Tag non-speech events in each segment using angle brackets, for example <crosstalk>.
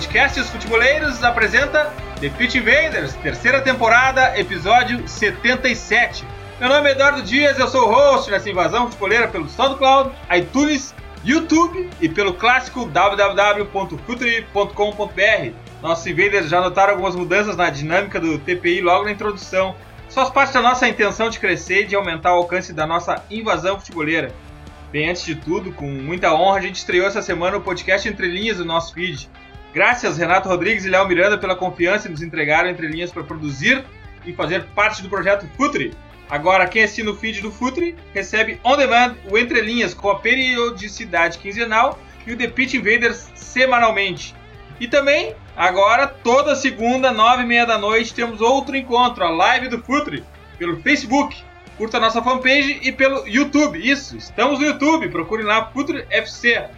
Podcasts Futeboleiros apresenta The Pitch Invaders, terceira temporada, episódio 77. Meu nome é Eduardo Dias, eu sou o host nessa invasão futeboleira pelo SoundCloud, iTunes, YouTube e pelo clássico www.futuri.com.br. Nossos invaders já notaram algumas mudanças na dinâmica do TPI logo na introdução. Isso faz parte da nossa intenção de crescer e de aumentar o alcance da nossa invasão futeboleira. Bem, antes de tudo, com muita honra, a gente estreou essa semana o podcast Entre Linhas do nosso feed. Graças, Renato Rodrigues e Léo Miranda, pela confiança em nos entregaram entre linhas para produzir e fazer parte do projeto Futre. Agora, quem assina o feed do Futre recebe on demand o Entre Linhas com a periodicidade quinzenal e o The Pitch Invaders semanalmente. E também, agora, toda segunda, nove e meia da noite, temos outro encontro, a live do Futre, pelo Facebook. Curta a nossa fanpage e pelo YouTube. Isso, estamos no YouTube, procure lá Futre FC.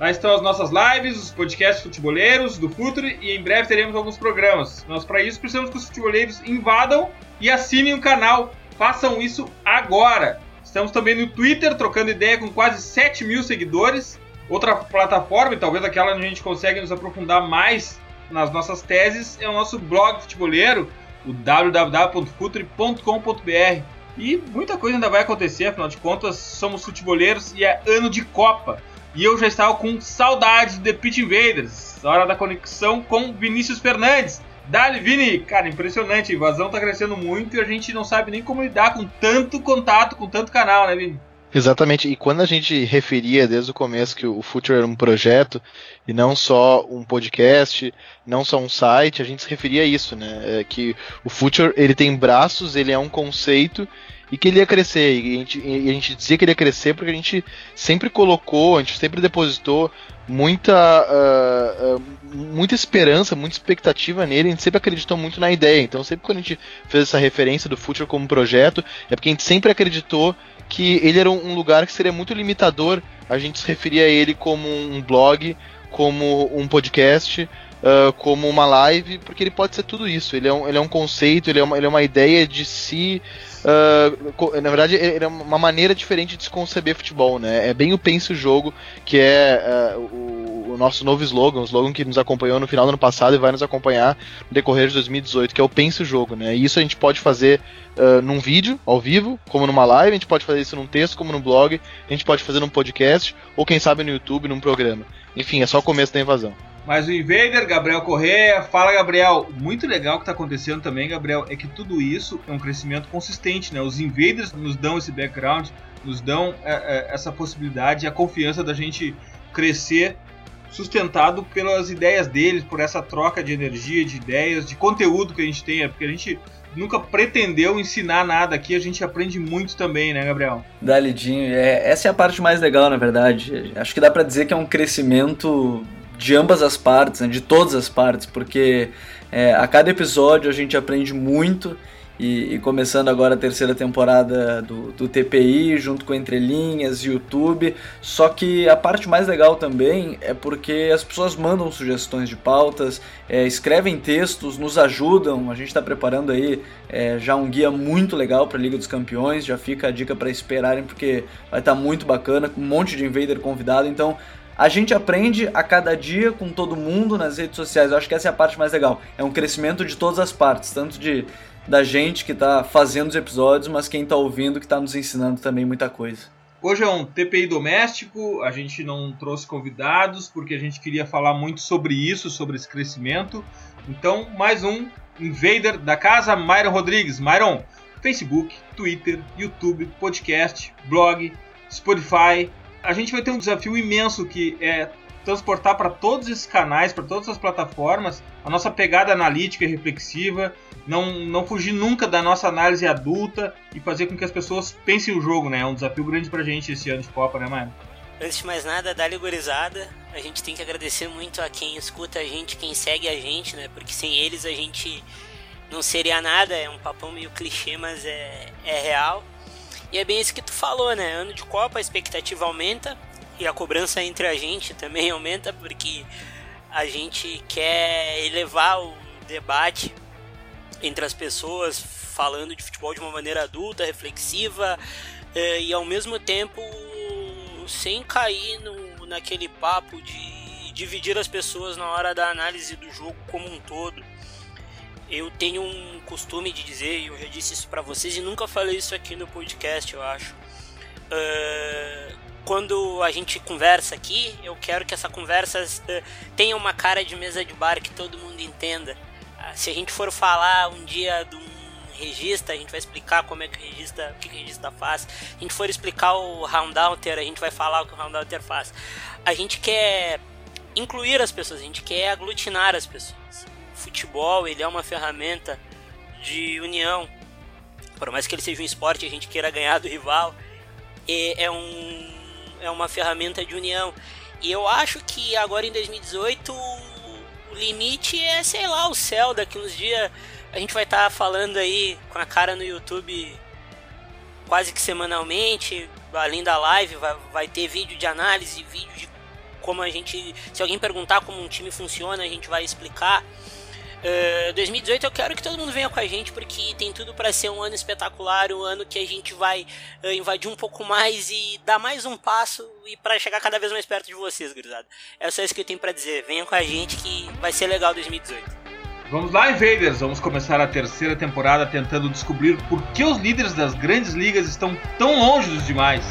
Lá estão as nossas lives, os podcasts futeboleiros do Futuro e em breve teremos alguns programas. Nós, para isso, precisamos que os futeboleiros invadam e assinem o canal. Façam isso agora. Estamos também no Twitter, trocando ideia com quase 7 mil seguidores. Outra plataforma, e talvez aquela onde a gente consegue nos aprofundar mais nas nossas teses, é o nosso blog futeboleiro, o www.futre.com.br. E muita coisa ainda vai acontecer, afinal de contas, somos futeboleiros e é ano de Copa. E eu já estava com saudade de The Pit Invaders. Hora da conexão com Vinícius Fernandes. Dali, Vini! Cara, impressionante. A invasão tá crescendo muito e a gente não sabe nem como lidar com tanto contato, com tanto canal, né, Vini? Exatamente, e quando a gente referia desde o começo que o Future era um projeto e não só um podcast, não só um site, a gente se referia a isso, né? É que o Future ele tem braços, ele é um conceito e que ele ia crescer. E a, gente, e a gente dizia que ele ia crescer porque a gente sempre colocou, a gente sempre depositou muita, uh, uh, muita esperança, muita expectativa nele, a gente sempre acreditou muito na ideia. Então, sempre quando a gente fez essa referência do Future como projeto, é porque a gente sempre acreditou que ele era um lugar que seria muito limitador. A gente se referia a ele como um blog, como um podcast. Uh, como uma live, porque ele pode ser tudo isso. Ele é um, ele é um conceito, ele é uma, ele é uma ideia de si Uh, na verdade, é uma maneira diferente de se conceber futebol, né? É bem o Pense o Jogo, que é uh, o, o, nosso novo slogan, o slogan que nos acompanhou no final do ano passado e vai nos acompanhar no decorrer de 2018, que é o Pense o Jogo, né? E isso a gente pode fazer uh, num vídeo, ao vivo, como numa live, a gente pode fazer isso num texto, como num blog, a gente pode fazer num podcast, ou quem sabe no YouTube, num programa. Enfim, é só o começo da invasão. Mas o Invader, Gabriel Correa, fala Gabriel, muito legal o que está acontecendo também, Gabriel, é que tudo isso é um crescimento consistente, né? Os Invaders nos dão esse background, nos dão é, é, essa possibilidade e a confiança da gente crescer sustentado pelas ideias deles, por essa troca de energia, de ideias, de conteúdo que a gente tem, é porque a gente nunca pretendeu ensinar nada aqui, a gente aprende muito também, né, Gabriel? Dalidinho, é, essa é a parte mais legal, na verdade. Acho que dá para dizer que é um crescimento de ambas as partes, né, de todas as partes, porque é, a cada episódio a gente aprende muito e, e, começando agora a terceira temporada do, do TPI, junto com Entrelinhas, YouTube. Só que a parte mais legal também é porque as pessoas mandam sugestões de pautas, é, escrevem textos, nos ajudam. A gente está preparando aí é, já um guia muito legal para a Liga dos Campeões. Já fica a dica para esperarem, porque vai estar tá muito bacana, com um monte de invader convidado. Então a gente aprende a cada dia com todo mundo nas redes sociais. Eu acho que essa é a parte mais legal. É um crescimento de todas as partes, tanto de da gente que está fazendo os episódios, mas quem está ouvindo que está nos ensinando também muita coisa. Hoje é um TPI doméstico, a gente não trouxe convidados porque a gente queria falar muito sobre isso, sobre esse crescimento. Então, mais um Invader da casa, Myron Rodrigues. Myron, Facebook, Twitter, YouTube, podcast, blog, Spotify, a gente vai ter um desafio imenso que é transportar para todos esses canais, para todas as plataformas, a nossa pegada analítica e reflexiva, não, não fugir nunca da nossa análise adulta e fazer com que as pessoas pensem o jogo, né? É um desafio grande pra gente esse ano de Copa, né, mano? Antes de mais nada, dá gorizada. A gente tem que agradecer muito a quem escuta a gente, quem segue a gente, né? Porque sem eles a gente não seria nada. É um papão meio clichê, mas é, é real. E é bem isso que tu falou, né? Ano de Copa, a expectativa aumenta e a cobrança entre a gente <laughs> também aumenta, porque a gente quer elevar o debate entre as pessoas, falando de futebol de uma maneira adulta, reflexiva eh, e ao mesmo tempo sem cair no, naquele papo de dividir as pessoas na hora da análise do jogo como um todo. Eu tenho um costume de dizer, e eu já disse isso para vocês e nunca falei isso aqui no podcast, eu acho. Uh, quando a gente conversa aqui, eu quero que essa conversa uh, tenha uma cara de mesa de bar que todo mundo entenda. Uh, se a gente for falar um dia de um regista, a gente vai explicar como é que o regista, o que o regista faz. Se a gente for explicar o roundouter, a gente vai falar o que o roundouter faz. A gente quer incluir as pessoas, a gente quer aglutinar as pessoas. Futebol, ele é uma ferramenta de união. Por mais que ele seja um esporte, a gente queira ganhar do rival, é um é uma ferramenta de união. E eu acho que agora em 2018 o limite é, sei lá, o céu daqui uns dias a gente vai estar tá falando aí com a cara no YouTube quase que semanalmente. Além da live, vai, vai ter vídeo de análise, vídeo de como a gente. Se alguém perguntar como um time funciona, a gente vai explicar. Uh, eh, 2018 eu quero que todo mundo venha com a gente porque tem tudo para ser um ano espetacular, um ano que a gente vai uh, invadir um pouco mais e dar mais um passo e para chegar cada vez mais perto de vocês, gurizada. É só isso que eu tenho para dizer. Venham com a gente que vai ser legal 2018. Vamos lá, Invaders! Vamos começar a terceira temporada tentando descobrir por que os líderes das grandes ligas estão tão longe dos demais.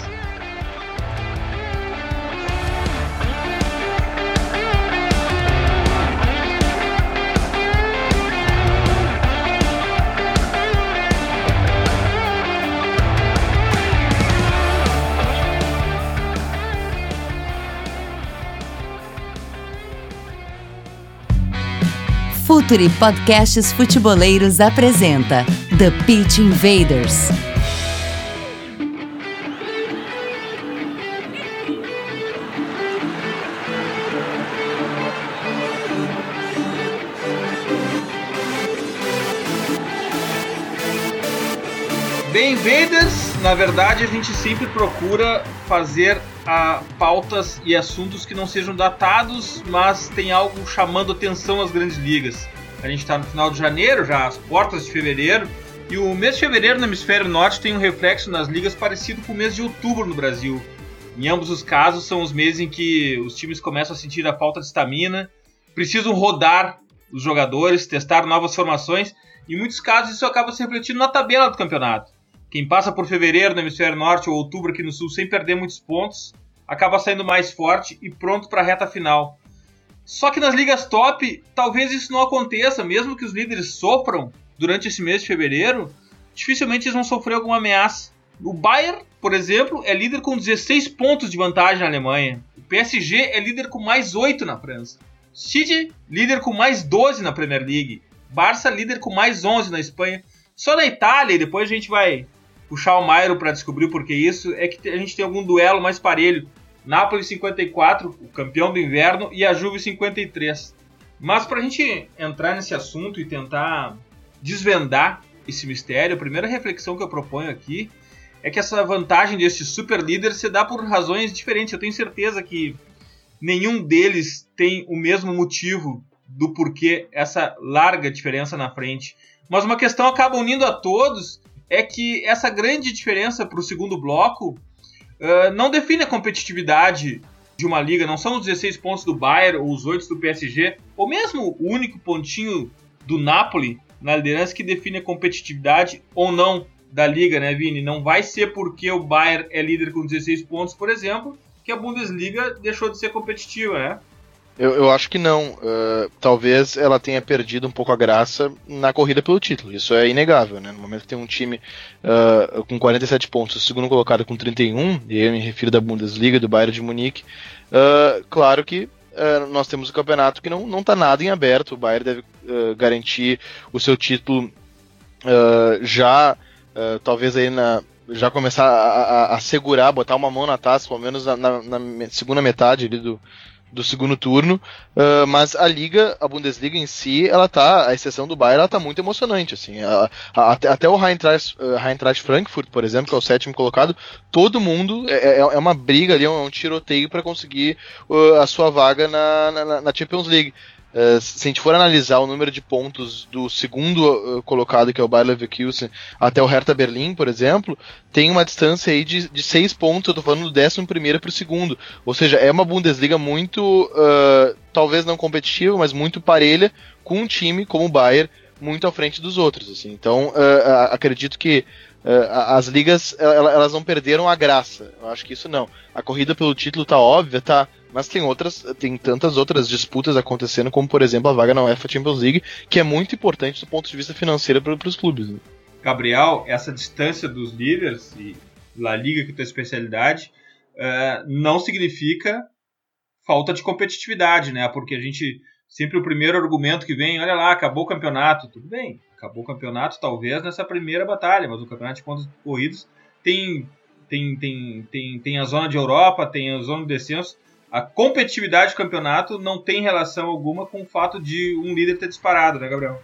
Futuri Podcasts Futeboleiros apresenta The Pitch Invaders. Bem, Invaders, na verdade a gente sempre procura fazer a pautas e assuntos que não sejam datados, mas tem algo chamando atenção às grandes ligas. A gente está no final de janeiro, já às portas de fevereiro, e o mês de fevereiro no hemisfério norte tem um reflexo nas ligas parecido com o mês de outubro no Brasil. Em ambos os casos, são os meses em que os times começam a sentir a falta de estamina, precisam rodar os jogadores, testar novas formações, e em muitos casos isso acaba se refletindo na tabela do campeonato. Quem passa por fevereiro no hemisfério norte ou outubro aqui no sul sem perder muitos pontos, acaba saindo mais forte e pronto para a reta final. Só que nas ligas top, talvez isso não aconteça, mesmo que os líderes sofram durante esse mês de fevereiro, dificilmente eles vão sofrer alguma ameaça. O Bayern, por exemplo, é líder com 16 pontos de vantagem na Alemanha. O PSG é líder com mais 8 na França. City, líder com mais 12 na Premier League. Barça, líder com mais 11 na Espanha. Só na Itália, e depois a gente vai puxar o Mairo para descobrir o porquê isso, é que a gente tem algum duelo mais parelho. Napoli 54, o campeão do inverno, e a Juve 53. Mas para a gente entrar nesse assunto e tentar desvendar esse mistério, a primeira reflexão que eu proponho aqui é que essa vantagem desse super líder se dá por razões diferentes. Eu tenho certeza que nenhum deles tem o mesmo motivo do porquê essa larga diferença na frente. Mas uma questão acaba unindo a todos é que essa grande diferença para o segundo bloco uh, não define a competitividade de uma liga, não são os 16 pontos do Bayern ou os 8 do PSG, ou mesmo o único pontinho do Napoli na liderança que define a competitividade ou não da liga, né, Vini? Não vai ser porque o Bayern é líder com 16 pontos, por exemplo, que a Bundesliga deixou de ser competitiva, né? Eu, eu acho que não. Uh, talvez ela tenha perdido um pouco a graça na corrida pelo título. Isso é inegável, né? No momento que tem um time uh, com 47 pontos, o segundo colocado com 31, e eu me refiro da Bundesliga, do Bayern de Munique, uh, claro que nós temos o campeonato que não, não tá nada em aberto. O Bayern deve garantir o seu título já, talvez aí na, já começar a, a, a, segurar, botar uma mão na taça, pelo menos na, na, na segunda metade do, do segundo turno, uh, mas a liga, a Bundesliga em si, ela tá, a exceção do Bayern, ela tá muito emocionante, assim, a, até, até, o Eintracht, uh, Eintracht Frankfurt, por exemplo, que é o sétimo colocado, todo mundo é, é, é uma briga ali, é um, tiroteio para conseguir uh, a sua vaga na, na, na Champions League. Uh, se a gente for analisar o número de pontos do segundo uh, colocado, que é o Bayer Leverkusen, até o Hertha Berlim, por exemplo, tem uma distância aí de, de seis pontos, eu tô falando do décimo primeiro para o segundo. Ou seja, é uma Bundesliga muito, uh, talvez não competitiva, mas muito parelha, com um time como o Bayern muito à frente dos outros. Assim. Então, acredito que as ligas elas não perderam a graça. Eu acho que isso não. A corrida pelo título tá óbvia, tá mas tem outras, tem tantas outras disputas acontecendo, como por exemplo a vaga na UEFA Champions League, que é muito importante do ponto de vista financeiro para os clubes. Né? Gabriel, essa distância dos líderes e La Liga, que é tua especialidade, uh, não significa falta de competitividade, né? Porque a gente sempre o primeiro argumento que vem, olha lá, acabou o campeonato, tudo bem, acabou o campeonato talvez nessa primeira batalha, mas o campeonato de pontos corridos tem tem, tem, tem, tem a zona de Europa, tem a zona de descenso, a competitividade do campeonato não tem relação alguma com o fato de um líder ter disparado, né, Gabriel?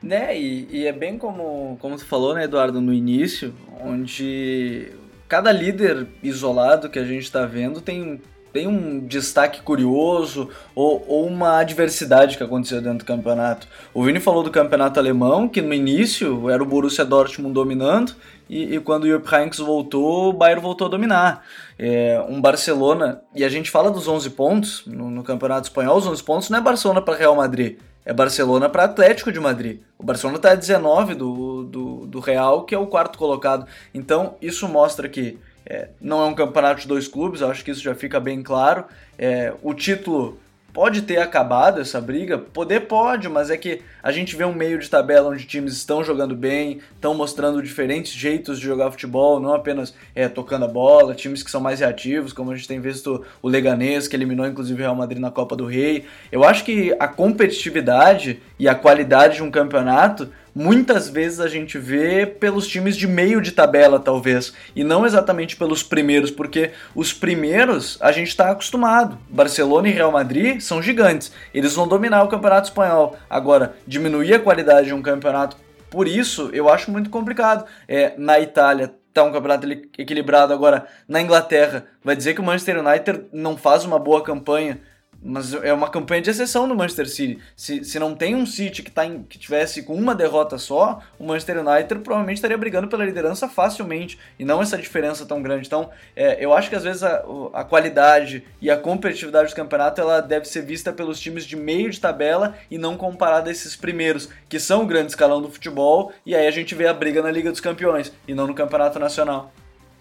Né, e, e é bem como, como você falou, né, Eduardo, no início, onde cada líder isolado que a gente está vendo tem, tem um destaque curioso ou, ou, uma adversidade que aconteceu dentro do campeonato. O Vini falou do campeonato alemão, que no início era o Borussia Dortmund dominando, e, e quando o Jupp Heynckes voltou, o Bayern voltou a dominar. É, um Barcelona, e a gente fala dos 11 pontos no, no Campeonato Espanhol, os 11 pontos não é Barcelona para Real Madrid, é Barcelona para Atlético de Madrid. O Barcelona está a 19 do, do, do Real, que é o quarto colocado. Então, isso mostra que é, não é um campeonato de dois clubes, acho que isso já fica bem claro. É, o título Pode ter acabado essa briga? Poder pode, mas é que a gente vê um meio de tabela onde times estão jogando bem, estão mostrando diferentes jeitos de jogar futebol, não apenas é, tocando a bola, times que são mais reativos, como a gente tem visto o Leganês, que eliminou inclusive o Real Madrid na Copa do Rei. Eu acho que a competitividade e a qualidade de um campeonato muitas vezes a gente vê pelos times de meio de tabela, talvez, e não exatamente pelos primeiros, porque os primeiros a gente está acostumado. Barcelona e Real Madrid são gigantes, eles vão dominar o campeonato espanhol. Agora, diminuir a qualidade de um campeonato, por isso eu acho muito complicado. É, na Itália tá um campeonato equilibrado agora na Inglaterra. Vai dizer que o Manchester United não faz uma boa campanha mas é uma campanha de exceção do Manchester City. Se, se não tem um City que, tá em, que tivesse com uma derrota só, o Manchester United provavelmente estaria brigando pela liderança facilmente e não essa diferença tão grande. Então, é, eu acho que às vezes a, a qualidade e a competitividade do campeonato ela deve ser vista pelos times de meio de tabela e não comparada a esses primeiros, que são o grande escalão do futebol, e aí a gente vê a briga na Liga dos Campeões e não no Campeonato Nacional.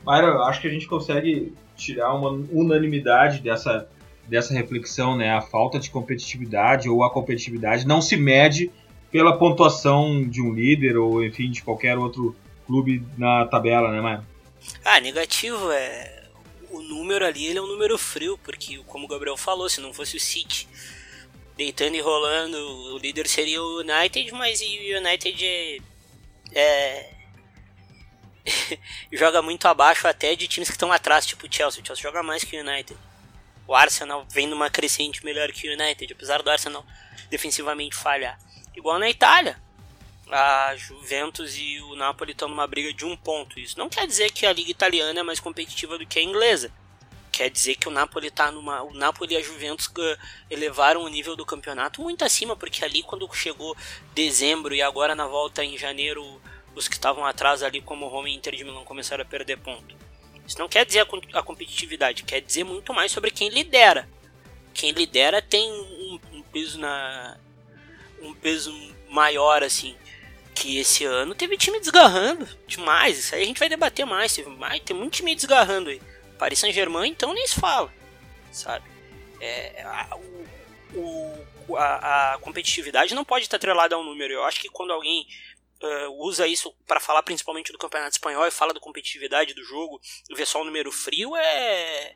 Mayra, eu acho que a gente consegue tirar uma unanimidade dessa dessa reflexão, né? A falta de competitividade ou a competitividade não se mede pela pontuação de um líder ou, enfim, de qualquer outro clube na tabela, né, Maia? Ah, negativo é. O número ali ele é um número frio, porque, como o Gabriel falou, se não fosse o City deitando e rolando, o líder seria o United, mas o United é. é <laughs> joga muito abaixo até de times que estão atrás, tipo o Chelsea. O Chelsea joga mais que o United o Arsenal vem numa crescente melhor que o United, apesar do Arsenal defensivamente falhar. Igual na Itália, a Juventus e o Napoli estão numa briga de um ponto. Isso não quer dizer que a liga italiana é mais competitiva do que a inglesa. Quer dizer que o Napoli tá numa. O Napoli e a Juventus elevaram o nível do campeonato muito acima, porque ali quando chegou dezembro e agora na volta em janeiro, os que estavam atrás ali, como o Roma e Inter de Milão, começaram a perder ponto. Isso não quer dizer a, a competitividade, quer dizer muito mais sobre quem lidera. Quem lidera tem um, um peso na um peso maior assim que esse ano teve time desgarrando demais. Isso aí a gente vai debater mais. Teve mais, tem muito time desgarrando aí. Paris Saint-Germain, então nem se fala, sabe? É, a, o, a, a, competitividade não pode estar atrelada a um número. Eu acho que quando alguém uh, usa isso para falar principalmente do campeonato espanhol e fala da competitividade do jogo e vê só o número frio, é,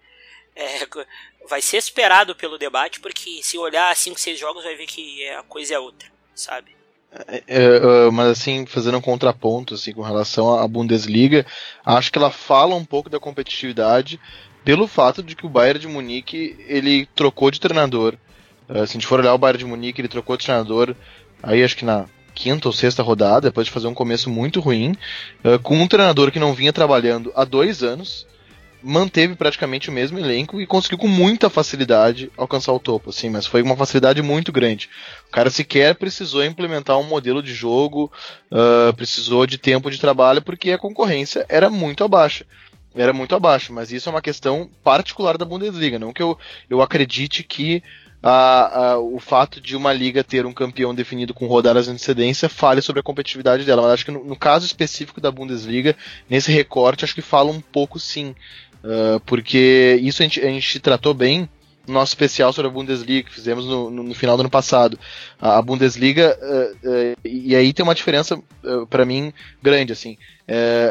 é, <laughs> vai ser esperado pelo debate, porque se olhar 5, 6 jogos vai ver que a coisa é outra, sabe? É, é, mas assim, fazendo um contraponto assim, com relação à Bundesliga, acho que ela fala um pouco da competitividade pelo fato de que o Bayern de Munique ele trocou de treinador. Uh, se a gente for olhar o Bayern de Munique, ele trocou de treinador aí acho que na quinta ou sexta rodada, depois de fazer um começo muito ruim, uh, com um treinador que não vinha trabalhando há dois anos, manteve praticamente o mesmo elenco e conseguiu com muita facilidade alcançar o topo, assim, mas foi uma facilidade muito grande. O cara sequer precisou implementar um modelo de jogo, uh, precisou de tempo de trabalho, porque a concorrência era muito abaixo. Era muito abaixo, mas isso é uma questão particular da Bundesliga, não que eu, eu acredite que a, a, o fato de uma liga ter um campeão definido com rodadas de antecedência fale sobre a competitividade dela. Mas acho que no, no caso específico da Bundesliga, nesse recorte, acho que fala um pouco sim. Uh, porque isso a gente, a gente tratou bem no nosso especial sobre a Bundesliga que fizemos no, no, no final do ano passado. A, Bundesliga, uh, uh, e aí tem uma diferença para mim grande, assim.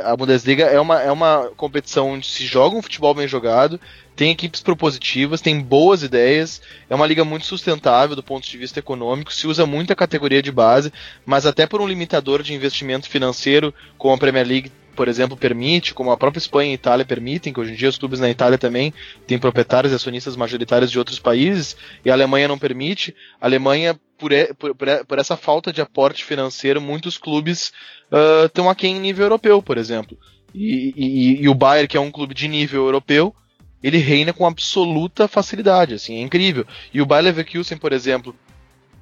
a Bundesliga é uma, é uma competição onde se joga um futebol bem jogado, tem equipes propositivas, tem boas ideias, é uma liga muito sustentável do ponto de vista econômico, se usa muita categoria de base, mas até por um limitador de investimento financeiro, como a Premier League, por exemplo, permite, como a própria Espanha e Itália permitem, que hoje em dia os clubes na Itália também têm proprietários e acionistas majoritários de outros países, e a Alemanha não permite. A Alemanha, por, por, por essa falta de aporte financeiro, muitos clubes uh, estão aqui em nível europeu, por exemplo. E, e, e o Bayern, que é um clube de nível europeu, ele reina com absoluta facilidade, assim, é incrível. E o Bayer Leverkusen, por exemplo,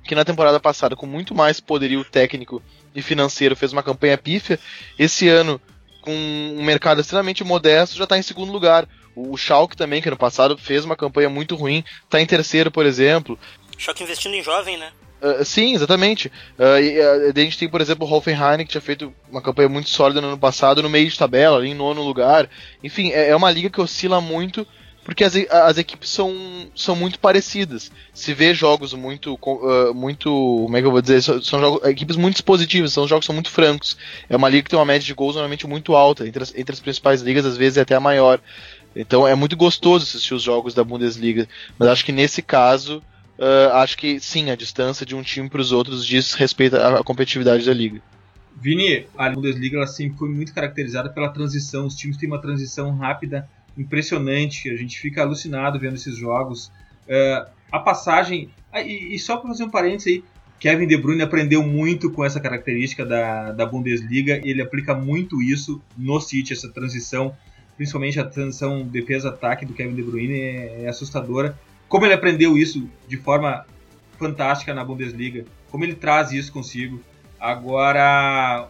que na temporada passada, com muito mais poderio técnico e financeiro, fez uma campanha pífia, esse ano, com um mercado extremamente modesto, já está em segundo lugar. O Schalke também, que no passado fez uma campanha muito ruim, está em terceiro, por exemplo. Schalke investindo em jovem, né? Uh, sim, exatamente. Uh, e, uh, a gente tem, por exemplo, o Hoffenheim, que tinha feito uma campanha muito sólida no ano passado, no meio de tabela, ali em nono lugar. Enfim, é, é uma liga que oscila muito, porque as, as equipes são, são muito parecidas. Se vê jogos muito. muito como é que eu vou dizer? São, são jogos, equipes muito dispositivas, são jogos são muito francos. É uma liga que tem uma média de gols normalmente muito alta. Entre as, entre as principais ligas, às vezes, é até a maior. Então é muito gostoso assistir os jogos da Bundesliga. Mas acho que nesse caso uh, acho que sim, a distância de um time para os outros diz respeito à competitividade da liga. Vini, a Bundesliga ela sempre foi muito caracterizada pela transição. Os times têm uma transição rápida, impressionante. A gente fica alucinado vendo esses jogos. Uh, a passagem. Ah, e, e, só para fazer um parênteses aí, Kevin De Bruyne aprendeu muito com essa característica da, da Bundesliga. E ele aplica muito isso no City, essa transição. Principalmente a transição defesa-ataque do Kevin De Bruyne é, é assustadora como ele aprendeu isso de forma fantástica na Bundesliga, como ele traz isso consigo. Agora,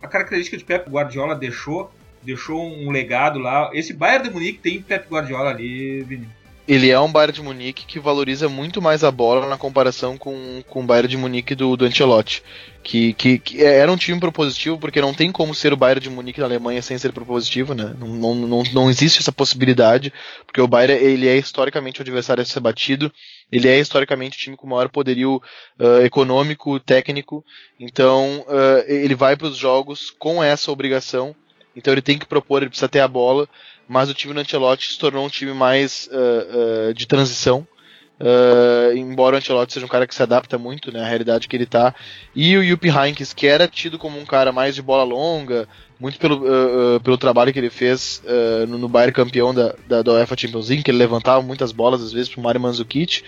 a característica de Pep Guardiola deixou, deixou um legado lá. Esse Bayern de Munique tem Pep Guardiola ali, Vini. Ele é um Bayern de Munique que valoriza muito mais a bola na comparação com, com o Bayern de Munique do, do Ancelotti. Que, que, que, era um time propositivo, porque não tem como ser o Bayern de Munique na Alemanha sem ser propositivo, né? Não, não, não, não existe essa possibilidade, porque o Bayern ele é historicamente o adversário a ser batido, ele é historicamente o time com maior poderio uh, econômico, técnico, então uh, ele vai para os jogos com essa obrigação, então ele tem que propor, ele precisa ter a bola, mas o time do Ancelotti se tornou um time mais uh, uh, de transição. Uh, embora o Ancelotti seja um cara que se adapta muito né, à realidade que ele está E o Yuppie Heynckes, que era tido como um cara mais de bola longa, muito pelo, uh, uh, pelo trabalho que ele fez no, no Bayern campeão da, da, da, UEFA Champions League, que ele levantava muitas bolas às vezes para o Mario Mandzukic.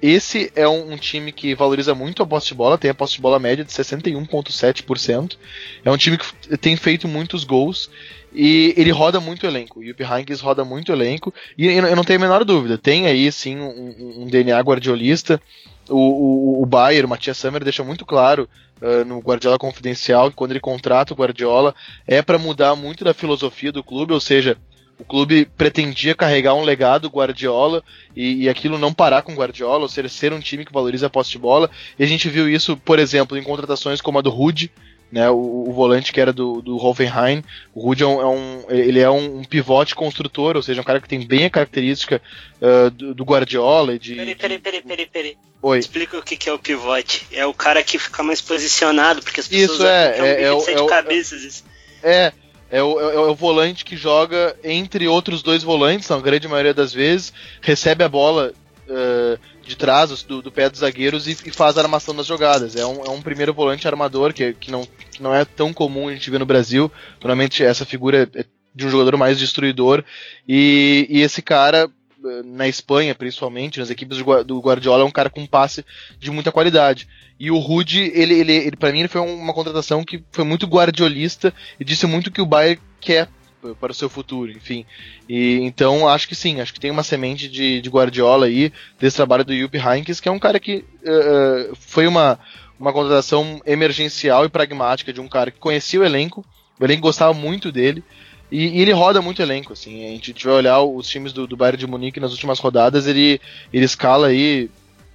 esse é um, um, time que valoriza muito a posse de bola, tem a posse de bola média de 61,7%. É um time que tem feito muitos gols e ele roda muito elenco. O Yuppie Heynckes roda muito elenco. E eu não tenho a menor dúvida. Tem aí, sim, um, um DNA guardiolista. O, o, o Bayer, o Matias Sammer, deixa muito claro uh, no Guardiola Confidencial que quando ele contrata o Guardiola é para mudar muito da filosofia do clube, ou seja, o clube pretendia carregar um legado Guardiola e, e, aquilo não parar com Guardiola, ou seja, ser um time que valoriza a posse de bola. E a gente viu isso, por exemplo, em contratações como a do Rude, né, o, o, volante que era do, do Hoffenheim, o Rudi é, um, é um, ele é um pivote construtor, ou seja, um cara que tem bem a característica uh, do, do, Guardiola. De, peraí, peraí, peraí, peraí, peraí. Oi. Explica o que, que é o pivote. É o cara que fica mais posicionado, porque as pessoas isso é, é, é, é, é, de cabeças. É, é o, é, é o volante que joga entre outros dois volantes, na grande maioria das vezes, recebe a bola uh, de trás do, do, pé dos zagueiros e, e, faz a armação das jogadas. É um, é um primeiro volante armador que, que, não, que não é tão comum a gente ver no Brasil. Normalmente essa figura é de um jogador mais destruidor. E, e esse cara, na Espanha principalmente, nas equipes do Guardiola, é um cara com passe de muita qualidade. E o Rude, ele, ele, ele para mim, ele foi uma contratação que foi muito guardiolista e disse muito que o Bayern quer para o seu futuro, enfim. E então acho que sim, acho que tem uma semente de, de Guardiola aí desse trabalho do Jupp Heynckes, que é um cara que uh, foi uma uma contratação emergencial e pragmática de um cara que conhecia o elenco, o elenco gostava muito dele. E, e, ele roda muito elenco, assim. A gente vai olhar os times do, do Bayern de Munique nas últimas rodadas, ele, ele escala aí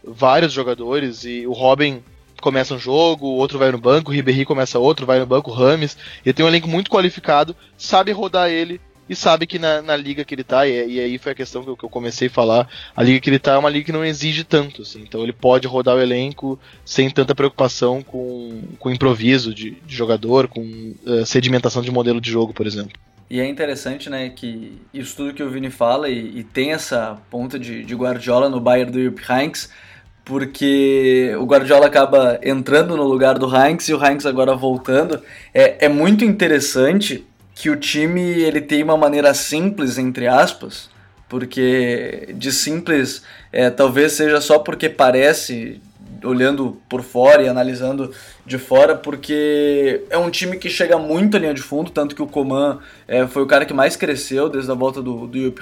vários jogadores e o Robin começa um jogo, outro vai no banco, Ribéry começa outro, vai no banco, Rames. Ele tem um elenco muito qualificado, sabe rodar ele e sabe que na, na liga que ele tá, e, e, aí foi a questão que eu, que eu, comecei a falar, a liga que ele tá é uma liga que não exige tanto, assim, então ele pode rodar o elenco sem tanta preocupação com, com improviso de, de jogador, com uh, sedimentação de modelo de jogo, por exemplo. E é interessante, né, que isso tudo que o Vini fala e, e tem essa ponta de, de Guardiola no Bayern do Jupp Heynckes, porque o Guardiola acaba entrando no lugar do Heinz e o Heinz agora voltando. É, é muito interessante que o time ele tem uma maneira simples, entre aspas, porque de simples é, talvez seja só porque parece, olhando por fora e analisando de fora, porque é um time que chega muito à linha de fundo, tanto que o Coman é, foi o cara que mais cresceu desde a volta do, do Jupp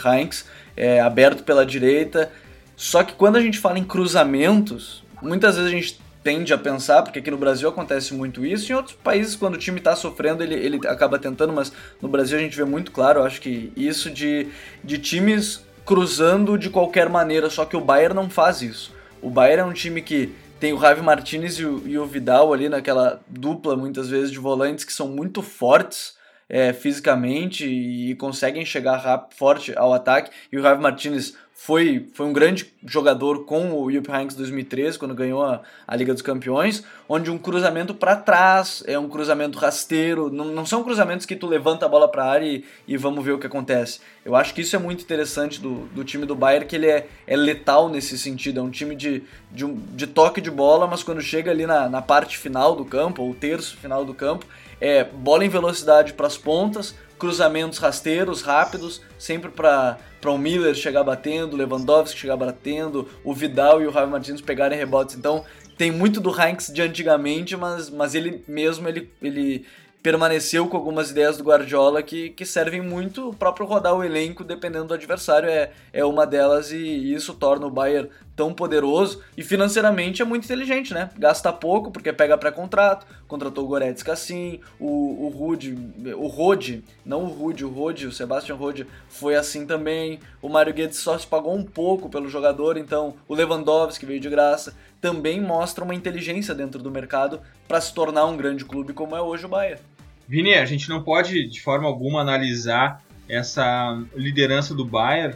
é, aberto pela direita, só que quando a gente fala em cruzamentos, muitas vezes a gente tende a pensar, porque aqui no Brasil acontece muito isso, em outros países, quando o time está sofrendo, ele, ele acaba tentando, mas no Brasil a gente vê muito claro, acho que isso de, de times cruzando de qualquer maneira, só que o Bayern não faz isso. O Bayern é um time que tem o Javi Martinez e o, e o Vidal ali naquela dupla, muitas vezes, de volantes que são muito fortes, é, fisicamente e conseguem chegar rápido, forte ao ataque. E o Javi Martinez foi, foi um grande jogador com o Jupp Heynckes 2013, quando ganhou a, a Liga dos Campeões, onde um cruzamento para trás é um cruzamento rasteiro, não, não são cruzamentos que tu levanta a bola para a área e, e, vamos ver o que acontece. Eu acho que isso é muito interessante do, do time do Bayern, que ele é, é letal nesse sentido, é um time de, de, um, de toque de bola, mas quando chega ali na, na parte final do campo, ou terço final do campo, é bola em velocidade para as pontas, cruzamentos rasteiros, rápidos, sempre para o Miller chegar batendo, Lewandowski chegar batendo, o Vidal e o Javi Martins pegarem rebotes. Então tem muito do Heinz de antigamente, mas, mas ele mesmo ele, ele permaneceu com algumas ideias do Guardiola que, que servem muito o próprio rodar o elenco dependendo do adversário é, é uma delas e isso torna o Bayern tão poderoso e financeiramente é muito inteligente, né? Gasta pouco porque pega pré-contrato, contratou o Goretzka assim, o, o Rude, o Rode, não o Rude, o Rode, o Sebastian Rode foi assim também, o Mário Guedes só se pagou um pouco pelo jogador, então o Lewandowski veio de graça, também mostra uma inteligência dentro do mercado para se tornar um grande clube como é hoje o Bayern. Vini, a gente não pode de forma alguma analisar essa liderança do Bayern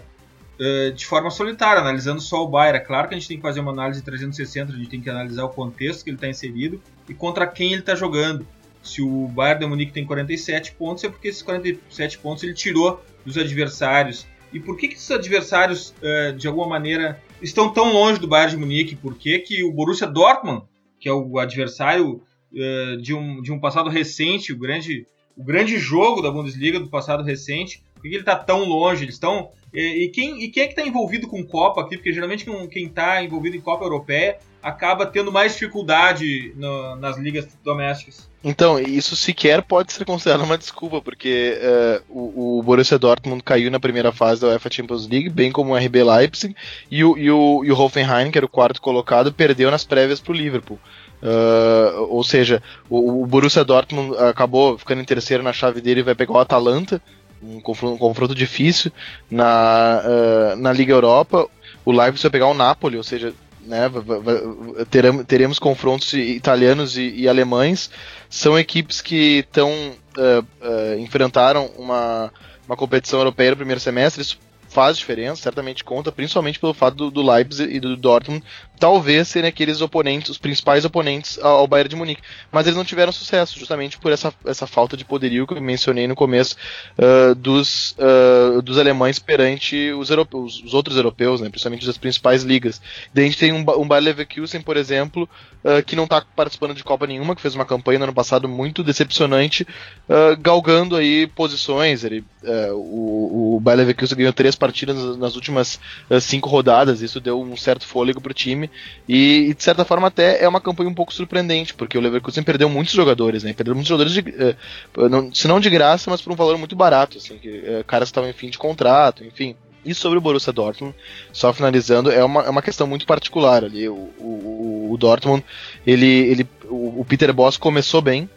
uh, de forma solitária, analisando só o Bayern. É claro que a gente tem que fazer uma análise 360, a gente tem que analisar o contexto que ele está inserido e contra quem ele está jogando. Se o Bayern de Munique tem 47 pontos, é porque esses 47 pontos ele tirou dos adversários. E por que, que esses adversários, uh, de alguma maneira, estão tão longe do Bayern de Munique? Por que, que o Borussia Dortmund, que é o adversário uh, de, um, de um passado recente, o grande, o grande jogo da Bundesliga do passado recente, por que ele está tão longe? Eles estão. E, e, quem, e quem é que está envolvido com Copa aqui? Porque geralmente quem está envolvido em Copa Europeia acaba tendo mais dificuldade no, nas ligas domésticas. Então, isso sequer pode ser considerado uma desculpa, porque uh, o, o, Borussia Dortmund caiu na primeira fase da UEFA Champions League, bem como o RB Leipzig, e o, e o, e o Hoffenheim, que era o quarto colocado, perdeu nas prévias para o Liverpool. Uh, ou seja, o, o, Borussia Dortmund acabou ficando em terceiro na chave dele e vai pegar o Atalanta, um confronto, confronto difícil na, uh, na Liga Europa. O Leipzig vai pegar o Napoli, ou seja, né, teremos, teremos confrontos italianos e, e, alemães. São equipes que estão uh, enfrentaram uma, uma competição europeia no primeiro semestre. Isso faz diferença, certamente conta, principalmente pelo fato do, do Leipzig e do Dortmund talvez serem aqueles oponentes, os principais oponentes ao Bayern de Munique. Mas eles não tiveram sucesso, justamente por essa, essa falta de poderio que eu mencionei no começo uh, dos, uh, dos alemães perante os, europeus, os outros europeus, né, principalmente das principais ligas. Daí a gente tem um, um Bayer Leverkusen, por exemplo, uh, que não está participando de Copa nenhuma, que fez uma campanha no ano passado muito decepcionante, galgando aí posições. Ele, o, o Bayer Leverkusen ganhou três partidas nas últimas cinco rodadas, isso deu um certo fôlego para o time. E, de certa forma até é uma campanha um pouco surpreendente, porque o Leverkusen perdeu muitos jogadores, né? Perdeu muitos jogadores, de, uh, não, se não de graça, mas por um valor muito barato, assim, que, uh, caras estavam em fim de contrato, enfim. E sobre o Borussia Dortmund, só finalizando, é uma, é uma questão muito particular ali. O, o, o Dortmund, ele, ele, o, o, Peter Boss começou bem,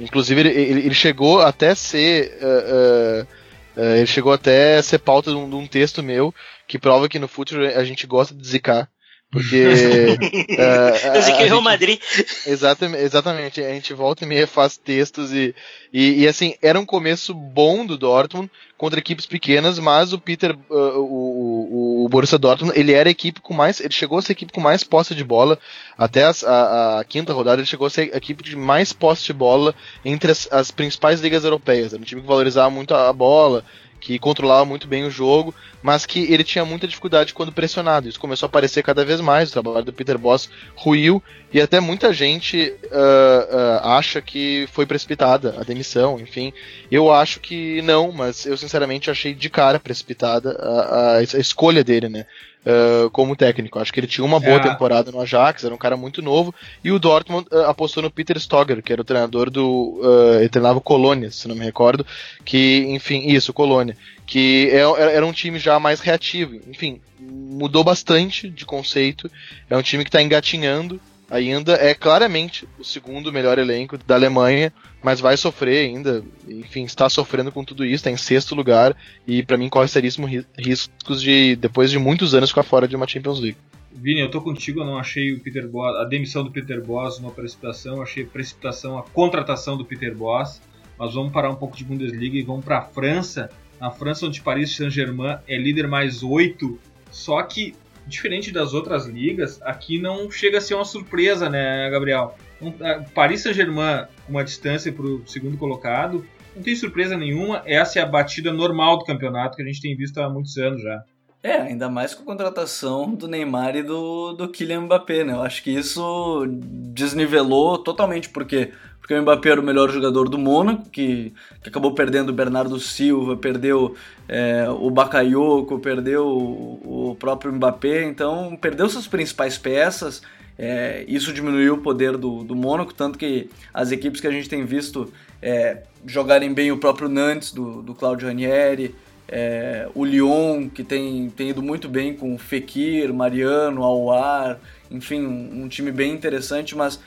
inclusive ele, ele, ele chegou até ser. Uh, ele chegou até ser pauta de um, de um, texto meu que prova que no futuro a gente gosta de zicar. Porque. uh, <laughs> Eu sei que Real Madrid. Exatamente, exatamente. A gente volta e meia faz textos e, e, e, assim, era um começo bom do Dortmund contra equipes pequenas, mas o Peter, uh, o, o, o Borussia Dortmund, ele era a equipe com mais. Ele chegou a ser a equipe com mais posse de bola. Até as, a, a, quinta rodada, ele chegou a ser a equipe de mais posse de bola entre as, as principais ligas europeias. Era um time que valorizava muito a bola que controlava muito bem o jogo, mas que ele tinha muita dificuldade quando pressionado. Isso começou a aparecer cada vez mais. O trabalho do Peter Boss ruiu e até muita gente uh, uh, acha que foi precipitada a demissão. Enfim, eu acho que não, mas eu sinceramente achei de cara precipitada a, a, a escolha dele, né? Uh, como técnico. Acho que ele tinha uma boa é. temporada no Ajax, era um cara muito novo. E o Dortmund uh, apostou no Peter Stogger, que era o treinador do. Uh, ele treinava o Colônia, se não me recordo. Que, enfim, isso, Colônia. Que é, era um time já mais reativo. Enfim, mudou bastante de conceito. É um time que está engatinhando ainda. É claramente o segundo melhor elenco da Alemanha mas vai sofrer ainda. Enfim, está sofrendo com tudo isso, está em sexto lugar e para mim corre seríssimos riscos de depois de muitos anos ficar fora de uma Champions League. Vini, eu tô contigo, eu não achei o Peter Boss, a demissão do Peter Boss uma precipitação, achei precipitação a contratação do Peter Boss. Mas vamos parar um pouco de Bundesliga e vamos para a França. Na França, onde Paris Saint-Germain é líder mais oito, só que diferente das outras ligas, aqui não chega a ser uma surpresa, né, Gabriel? Um, Paris Saint-Germain, uma distância para o segundo colocado, não tem surpresa nenhuma. Essa é a batida normal do campeonato que a gente tem visto há muitos anos já. É, ainda mais com a contratação do Neymar e do, do Kylian Mbappé, né? Eu acho que isso desnivelou totalmente, porque porque o Mbappé era o melhor jogador do Mônaco, que, que acabou perdendo o Bernardo Silva, perdeu é, o Bakayoko, perdeu o, o próprio Mbappé, então perdeu suas principais peças, é, isso diminuiu o poder do, do Mônaco, tanto que as equipes que a gente tem visto é, jogarem bem o próprio Nantes, do, do Claudio Ranieri, é, o Lyon, que tem, tem ido muito bem com o Fekir, Mariano, Aouar, enfim, um, um time bem interessante, mas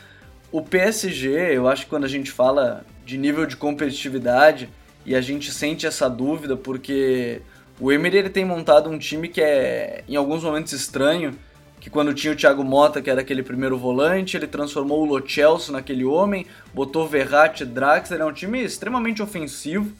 o PSG, eu acho que quando a gente fala de nível de competitividade e a gente sente essa dúvida porque o Emery ele tem montado um time que é em alguns momentos estranho, que quando tinha o Thiago Mota, que era aquele primeiro volante, ele transformou o Lo Celso naquele homem, botou Verratti, Draxler, é um time extremamente ofensivo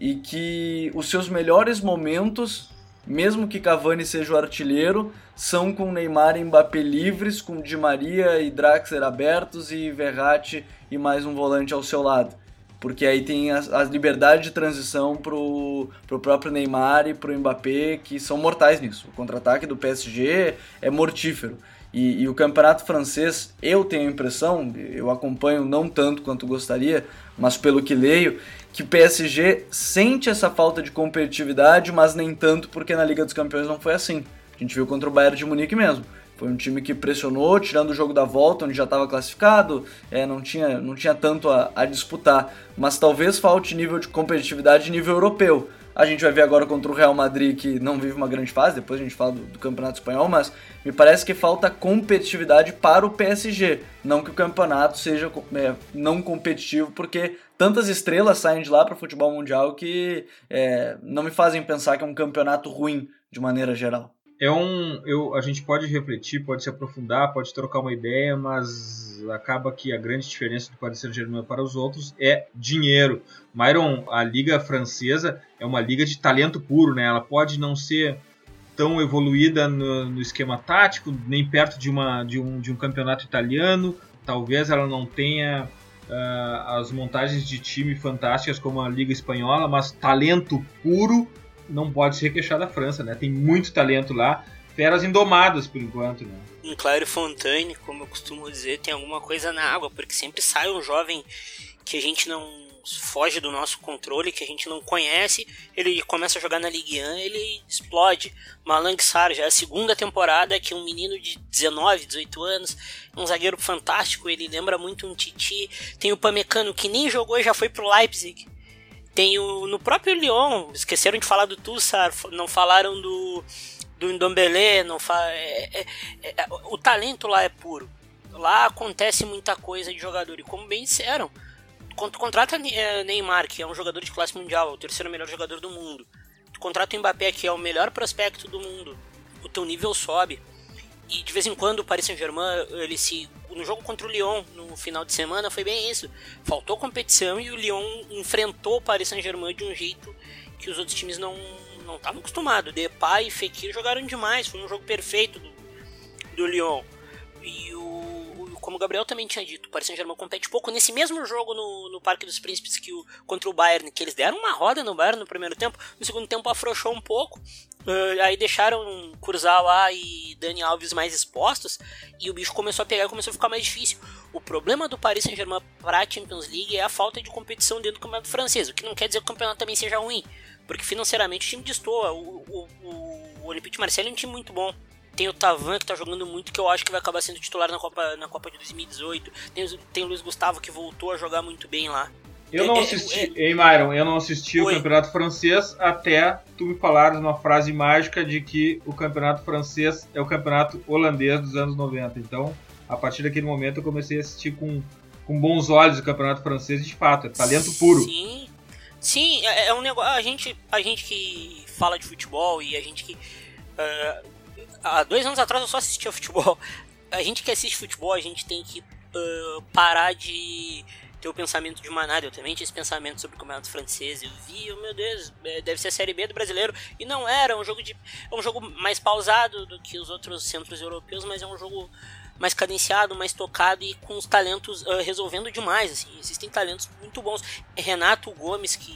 e que os seus melhores momentos, mesmo que Cavani seja o artilheiro, são com Neymar e Mbappé livres, com Di Maria e Draxler abertos e Verratti e mais um volante ao seu lado porque aí tem as, as liberdades de transição pro, pro próprio Neymar e pro Mbappé, que são mortais nisso. O contra-ataque do PSG é mortífero. E, e, o campeonato francês, eu tenho a impressão, eu acompanho não tanto quanto gostaria, mas pelo que leio, que o PSG sente essa falta de competitividade, mas nem tanto porque na Liga dos Campeões não foi assim. A gente viu contra o Bayern de Munique mesmo. Foi um time que pressionou, tirando o jogo da volta, onde já estava classificado, é, não, tinha, não tinha tanto a, a, disputar. Mas talvez falte nível de competitividade nível europeu. A gente vai ver agora contra o Real Madrid, que não vive uma grande fase, depois a gente fala do, do Campeonato Espanhol, mas me parece que falta competitividade para o PSG. Não que o campeonato seja é, não competitivo, porque tantas estrelas saem de lá para o futebol mundial que é, não me fazem pensar que é um campeonato ruim de maneira geral é um. Eu, a gente pode refletir, pode se aprofundar, pode trocar uma ideia, mas acaba que a grande diferença do Paris Saint-Germain para os outros é dinheiro. Myron, a liga francesa é uma liga de talento puro, né? Ela pode não ser tão evoluída no, no, esquema tático, nem perto de, uma, de, um, de um campeonato italiano. Talvez ela não tenha uh, as montagens de time fantásticas como a Liga Espanhola, mas talento puro não pode se requeixar da França, né? Tem muito talento lá, feras indomadas por enquanto, né? Claire Fontaine, como eu costumo dizer, tem alguma coisa na água, porque sempre sai um jovem que a gente não foge do nosso controle, que a gente não conhece, ele começa a jogar na Ligue 1, ele explode. Malang Sarr já é a segunda temporada que um menino de 19, 18 anos, um zagueiro fantástico, ele lembra muito um Titi. Tem o Pamecano que nem jogou e já foi pro Leipzig. Tem o no próprio Lyon, esqueceram de falar do Tussar, não falaram do do Ndombele, não fa... É, é, é, o talento lá é puro. Lá acontece muita coisa de jogador e como bem disseram, contrata é, Neymar, que é um jogador de classe mundial, o terceiro melhor jogador do mundo, tu contrata o Mbappé, que é o melhor prospecto do mundo, o teu nível sobe. E de vez em quando o Paris Saint-Germain, ele se no jogo contra o Lyon no final de semana foi bem isso. Faltou competição e o Lyon enfrentou o Paris Saint-Germain de um jeito que os outros times não não estavam acostumados. Depay e Fekir jogaram demais, foi um jogo perfeito do, do Lyon. E o como o Gabriel também tinha dito, o Paris Saint-Germain compete pouco. Nesse mesmo jogo no, no Parque dos Príncipes que o, contra o Bayern, que eles deram uma roda no Bayern no primeiro tempo, no segundo tempo afrouxou um pouco. Uh, aí deixaram Kurzawa e Dani Alves mais expostos e o bicho começou a pegar e começou a ficar mais difícil. O problema do Paris Saint-Germain para a Champions League é a falta de competição dentro do campeonato francês, o que não quer dizer que o campeonato também seja ruim, porque financeiramente o time destoa. O, o, o, o Olympique de Marseille é um time muito bom. Tem o Tavan que tá jogando muito, que eu acho que vai acabar sendo titular na Copa, na Copa de 2018. Tem, tem o Luiz Gustavo que voltou a jogar muito bem lá. Eu não é, é, assisti, é, é, Myron, eu não assisti Oi. o campeonato francês até tu me falares uma frase mágica de que o campeonato francês é o campeonato holandês dos anos 90. Então, a partir daquele momento eu comecei a assistir com, com bons olhos o campeonato francês de fato, é talento puro. Sim, sim, é, é um negócio. A gente, a gente que fala de futebol e a gente que uh, há dois anos atrás eu só assistia <laughs> futebol. A gente que assiste futebol, a gente tem que uh, parar de ter o pensamento de manada. Eu também tinha esse pensamento sobre o campeonato francês. Eu vi, oh, meu Deus, é, deve ser a Série B do brasileiro. E não era, é um jogo de. É um jogo mais pausado do que os outros centros europeus, mas é um jogo mais cadenciado, mais tocado e com os talentos uh, resolvendo demais. Assim. Existem talentos muito bons. Renato Gomes, que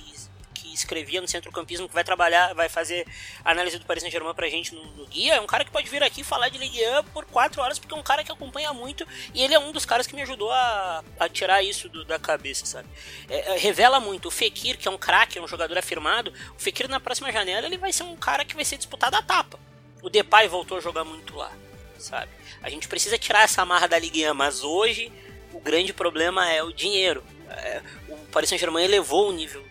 escrevia no Centrocampismo, que vai trabalhar, vai fazer análise do Paris Saint-Germain pra gente no, no, guia, é um cara que pode vir aqui falar de Ligue 1 por quatro horas, porque é um cara que acompanha muito e ele é um dos caras que me ajudou a, a tirar isso do, da cabeça, sabe? É, é, revela muito. O Fekir, que é um craque, é um jogador afirmado, o Fekir na próxima janela ele vai ser um cara que vai ser disputado a tapa. O Depay voltou a jogar muito lá, sabe? A gente precisa tirar essa marra da Ligue 1, mas hoje o grande problema é o dinheiro. É, o Paris Saint-Germain elevou o nível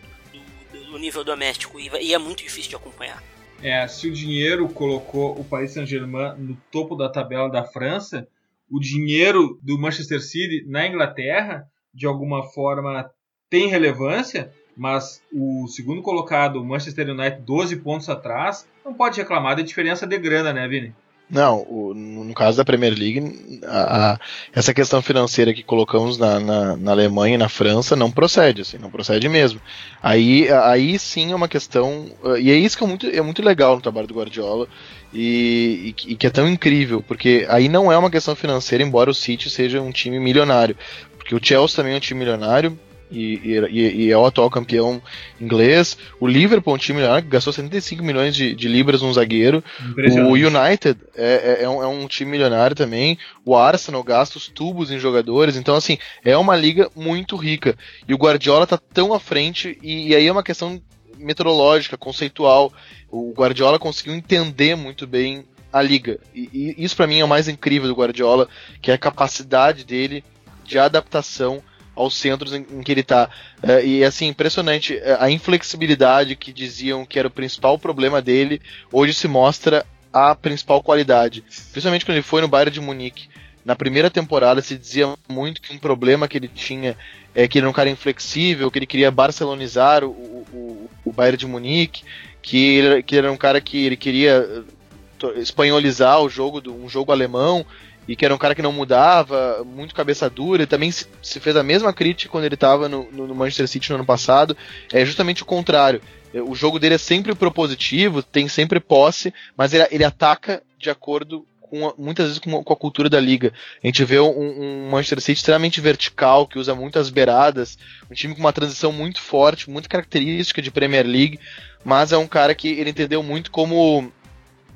no nível doméstico e, é muito difícil de acompanhar. É, se o dinheiro colocou o Paris Saint-Germain no topo da tabela da França, o dinheiro do Manchester City na Inglaterra, de alguma forma, tem relevância, mas o segundo colocado, o Manchester United, 12 pontos atrás, não pode reclamar da diferença de grana, né, Vini? Não, o, no caso da Premier League, a, a, essa questão financeira que colocamos na, na, na, Alemanha e na França não procede, assim, não procede mesmo. Aí, aí sim é uma questão. E é isso que é muito, é muito legal no trabalho do Guardiola e, e, e que é tão incrível, porque aí não é uma questão financeira, embora o City seja um time milionário. Porque o Chelsea também é um time milionário, e, e, e, é o atual campeão inglês. O Liverpool, um time que gastou 75 milhões de, de libras num zagueiro. O United é, é, é, um, é, um, time milionário também. O Arsenal gasta os tubos em jogadores. Então, assim, é uma liga muito rica. E o Guardiola tá tão à frente, e, e aí é uma questão metodológica, conceitual. O Guardiola conseguiu entender muito bem a liga. E, e isso para mim é o mais incrível do Guardiola, que é a capacidade dele de adaptação aos centros em, em que ele está. É, e assim, impressionante é, a inflexibilidade que diziam que era o principal problema dele, hoje se mostra a principal qualidade. Principalmente quando ele foi no Bayern de Munique. Na primeira temporada se dizia muito que um problema que ele tinha é que ele era um cara inflexível, que ele queria barcelonizar o, o, o Bayern de Munique, que ele, que ele era um cara que ele queria espanholizar o jogo um jogo alemão e que era um cara que não mudava, muito cabeça dura, e também se, se fez a mesma crítica quando ele estava no, no, Manchester City no ano passado. É justamente o contrário. É, o jogo dele é sempre propositivo, tem sempre posse, mas ele, ele ataca de acordo com a, muitas vezes com a, com a, cultura da liga. A gente vê um, um, Manchester City extremamente vertical, que usa muitas beiradas, um time com uma transição muito forte, muito característica de Premier League, mas é um cara que ele entendeu muito como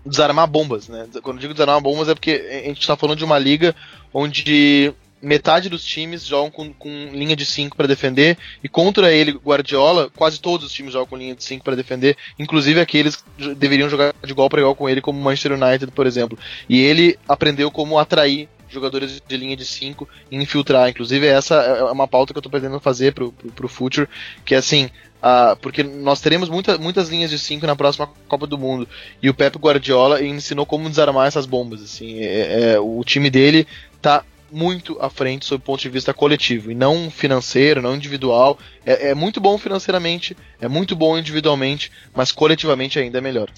desarmar bombas, né? Quando eu digo desarmar bombas é porque a gente está falando de uma liga onde metade dos times jogam com, com linha de 5 para defender e contra ele, Guardiola, quase todos os times jogam com linha de 5 para defender, inclusive aqueles que deveriam jogar de igual para igual com ele, como Manchester United, por exemplo. E ele aprendeu como atrair jogadores de linha de 5 e infiltrar. Inclusive, essa é uma pauta que eu estou pretendendo fazer pro, pro Future, que é assim, Uh, porque nós teremos muita, muitas linhas de 5 na próxima Copa do Mundo. E o Pep Guardiola ensinou como desarmar essas bombas. Assim, é, é, o time dele tá muito à frente sob o ponto de vista coletivo e não financeiro, não individual. É, é muito bom financeiramente, é muito bom individualmente, mas coletivamente ainda é melhor.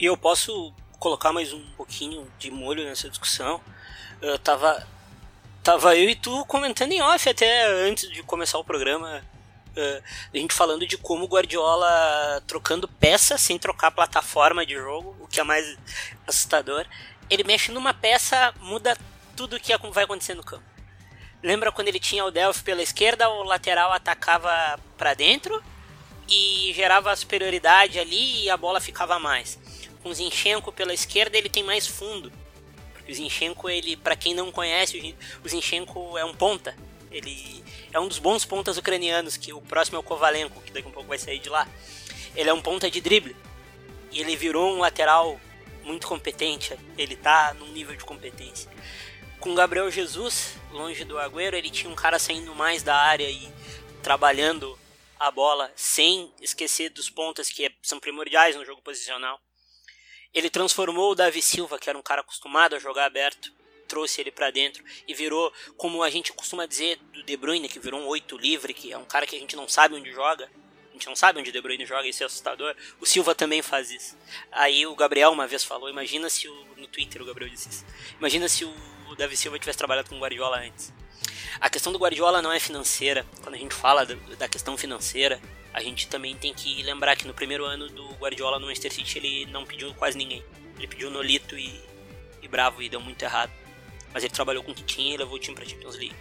E eu posso colocar mais um pouquinho de molho nessa discussão. Eu tava, tava eu e tu comentando em off até antes de começar o programa uh, a gente falando de como o Guardiola trocando peça sem trocar plataforma de jogo, o que é mais assustador. Ele mexe numa peça, muda tudo o que vai acontecer no campo. Lembra quando ele tinha o Delphi pela esquerda, o lateral atacava para dentro e gerava superioridade ali e a bola ficava mais. Com o Zinchenko pela esquerda, ele tem mais fundo. O Zinchenko, ele, para quem não conhece, o Zinchenko é um ponta. Ele é um dos bons pontas ucranianos, que o próximo é o Kovalenko, que daqui a um pouco vai sair de lá. Ele é um ponta de drible. E ele virou um lateral muito competente. Ele tá num nível de competência. Com Gabriel Jesus, longe do Agüero, ele tinha um cara saindo mais da área e trabalhando a bola sem esquecer dos pontas que são primordiais no jogo posicional. Ele transformou o Davi Silva, que era um cara acostumado a jogar aberto, trouxe ele para dentro e virou, como a gente costuma dizer do De Bruyne, que virou um oito livre, que é um cara que a gente não sabe onde joga. A gente não sabe onde o De Bruyne joga, isso é assustador. O Silva também faz isso. Aí o Gabriel uma vez falou, imagina se o no Twitter o Gabriel disse isso. Imagina se o Davi Silva tivesse trabalhado com o Guardiola antes. A questão do Guardiola não é financeira. Quando a gente fala da questão financeira, a gente também tem que lembrar que no primeiro ano do Guardiola no Manchester City ele não pediu quase ninguém. Ele pediu Nolito e, e Bravo e deu muito errado mas ele trabalhou com o que tinha e levou o time pra Champions League.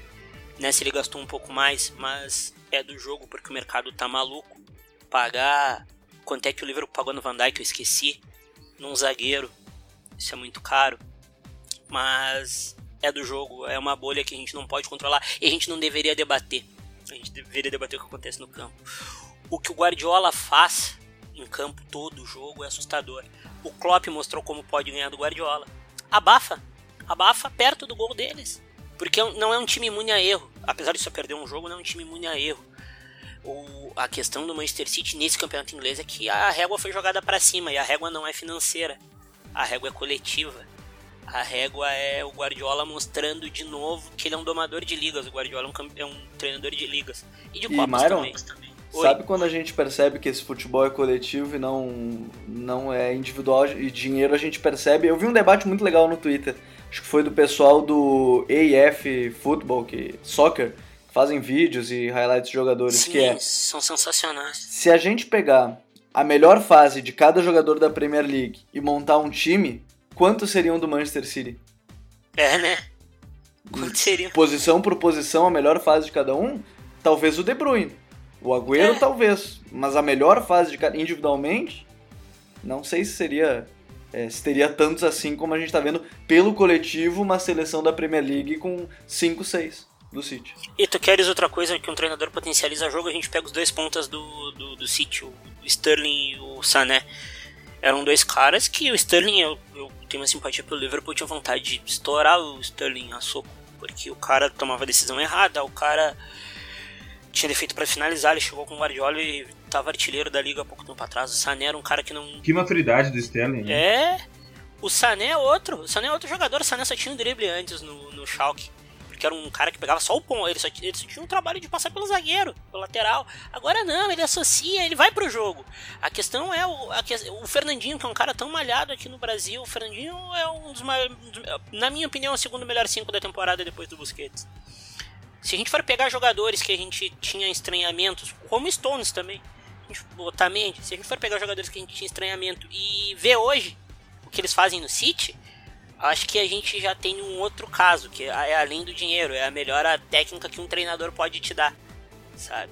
Nessa ele gastou um pouco mais, mas é do jogo porque o mercado tá maluco. Pagar. Quanto é que o Liverpool pagou no Van Dijk, eu esqueci. Num zagueiro. Isso é muito caro. Mas é do jogo, é uma bolha que a gente não pode controlar e a gente não deveria debater. A gente deveria debater o que acontece no campo. O que o Guardiola faz em campo todo o jogo é assustador. O Klopp mostrou como pode ganhar do Guardiola. Abafa, abafa perto do gol deles. Porque é não é um time imune a erro. Apesar de só perder um jogo, não é um time imune a erro. O, a questão do Manchester City nesse campeonato inglês é que a régua foi jogada para cima e a régua não é financeira. A régua é coletiva. A régua é o Guardiola mostrando de novo que ele é um domador de ligas. O Guardiola é um, é um treinador de ligas. E de e Copas Myron, também. Sabe quando a gente percebe que esse futebol é coletivo e não, não é individual e dinheiro a gente percebe? Eu vi um debate muito legal no Twitter acho que foi do pessoal do AF Football, que soccer, que fazem vídeos e highlights de jogadores Sim, que é são sensacionais. Se a gente pegar a melhor fase de cada jogador da Premier League e montar um time, quantos seriam do Manchester City? É, né? Quantos seriam? Posição por posição, a melhor fase de cada um, talvez o De Bruyne. O Agüero, é. talvez. Mas a melhor fase de cada individualmente, não sei se seria é, se teria tantos assim como a gente está vendo pelo coletivo uma seleção da Premier League com 5, 6 do City. E tu queres outra coisa que um treinador potencializa jogo, a gente pega os dois pontas do, do, do City, o Sterling e o Sané. Eram dois caras que o Sterling, eu, eu tenho uma simpatia pelo Liverpool, tinha vontade de estourar o Sterling a soco, porque o cara tomava decisão errada, o cara tinha defeito para finalizar, ele chegou com o Guardiola e tava artilheiro da liga há pouco tempo atrás. O Sané era um cara que não. Que maturidade do Sterling. Né? É. O Sané é outro. O Sané é outro jogador. O Sané só tinha um drible antes no, no Schalke. Porque que era um cara que pegava só o ponto, ele só, ele só tinha um trabalho de passar pelo zagueiro, pelo lateral. Agora não, ele associa, ele vai pro jogo. A questão é o, a, o Fernandinho, que é um cara tão malhado aqui no Brasil, o Fernandinho é um dos maiores, na minha opinião, é o segundo melhor 5 da temporada depois do Busquets. Se a gente for pegar jogadores que a gente tinha estranhamentos, como Stones também, mente, se a gente for pegar jogadores que a gente tinha estranhamento e ver hoje o que eles fazem no City, acho que a gente já tem um outro caso, que é além do dinheiro, é a melhor técnica que um treinador pode te dar, sabe?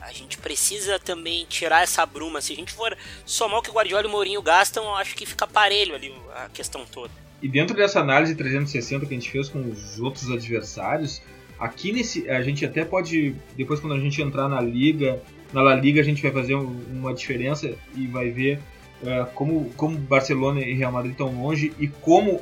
A gente precisa também tirar essa bruma. Se a gente for somar o que o Guardiola e o Mourinho gastam, acho que fica parelho ali a questão toda. E dentro dessa análise 360 que a gente fez com os outros adversários, aqui nesse a gente até pode depois quando a gente entrar na liga, na La Liga a gente vai fazer uma diferença e vai ver uh, como como Barcelona e Real Madrid estão longe e como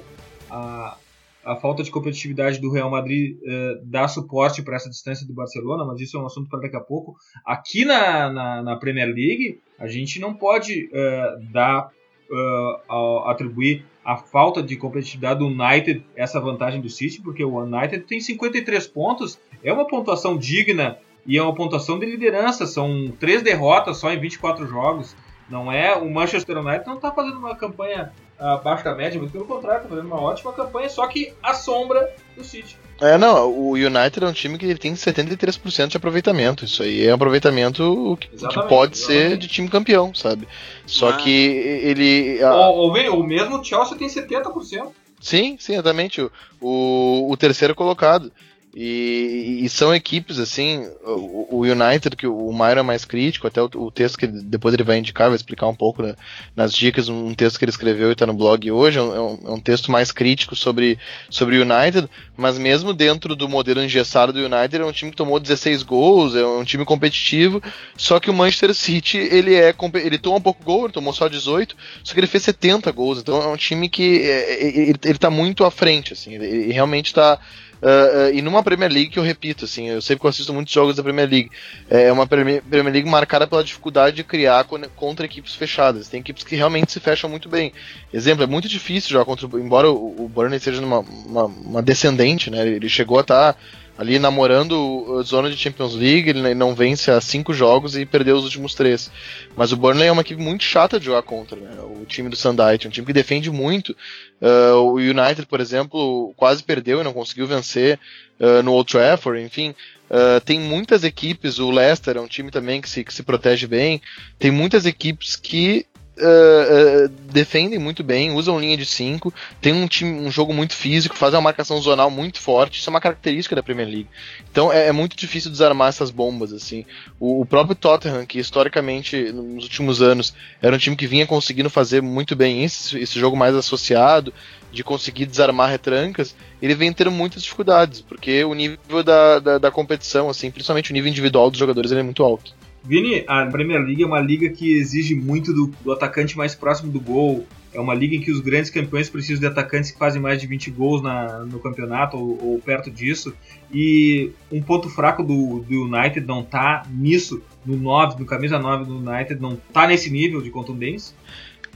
a, a falta de competitividade do Real Madrid uh, dá suporte para essa distância do Barcelona, mas isso é um assunto para daqui a pouco. Aqui na, na, na, Premier League, a gente não pode uh, dar, uh, atribuir a falta de competitividade do United essa vantagem do City, porque o United tem 53 pontos, é uma pontuação digna e é uma pontuação de liderança, são três derrotas só em 24 jogos. Não é o Manchester United não está fazendo uma campanha abaixo da média, muito pelo contrário, tá fazendo uma ótima campanha, só que a sombra do City. É, não, o United é um time que tem 73% de aproveitamento. Isso aí é um aproveitamento que, que pode exatamente. ser de time campeão, sabe? Só ah. que ele. A... O, o, o mesmo Chelsea tem 70%. Sim, sim, exatamente. O, o, o terceiro colocado. E, e, são equipes assim, o, o, United, que o Mauro é mais crítico, até o, o, texto que depois ele vai indicar, vai explicar um pouco né, nas dicas, um texto que ele escreveu e está no blog hoje, é um, é um, texto mais crítico sobre, sobre o United, mas mesmo dentro do modelo engessado do United, é um time que tomou 16 gols, é um time competitivo, só que o Manchester City, ele é ele toma um pouco gol, ele tomou só 18, só que ele fez 70 gols, então é um time que é, é ele, ele tá muito à frente, assim, ele, ele realmente está Uh, e numa Premier League que eu repito, assim, eu sempre assisto muitos jogos da Premier League, é uma Premier, League marcada pela dificuldade de criar contra equipes fechadas. Tem equipes que realmente se fecham muito bem. Exemplo, é muito difícil jogar contra. Embora o, o Burnley seja numa, uma, uma descendente, né? Ele chegou a estar. Tá ali namorando a zona de Champions League, ele não vence há cinco jogos e perdeu os últimos três. Mas o Burnley é uma equipe muito chata de jogar contra, né? O time do Sandite, um time que defende muito. Uh, o United, por exemplo, quase perdeu e não conseguiu vencer uh, no Old Trafford, enfim. Uh, tem muitas equipes, o Leicester é um time também que se, que se protege bem. Tem muitas equipes que Uh, defendem muito bem, usam linha de 5, tem um time, um jogo muito físico, fazem uma marcação zonal muito forte, isso é uma característica da Premier League. Então é, é muito difícil desarmar essas bombas, assim. O, o, próprio Tottenham, que historicamente, nos últimos anos, era um time que vinha conseguindo fazer muito bem esse, esse jogo mais associado, de conseguir desarmar retrancas, ele vem tendo muitas dificuldades, porque o nível da, da, da competição, assim, principalmente o nível individual dos jogadores, é muito alto. Vini, a Premier League é uma liga que exige muito do, do, atacante mais próximo do gol. É uma liga em que os grandes campeões precisam de atacantes que fazem mais de 20 gols na, no campeonato ou, ou, perto disso. E um ponto fraco do, do United não tá nisso, no 9, no camisa 9 do United, não tá nesse nível de contundência.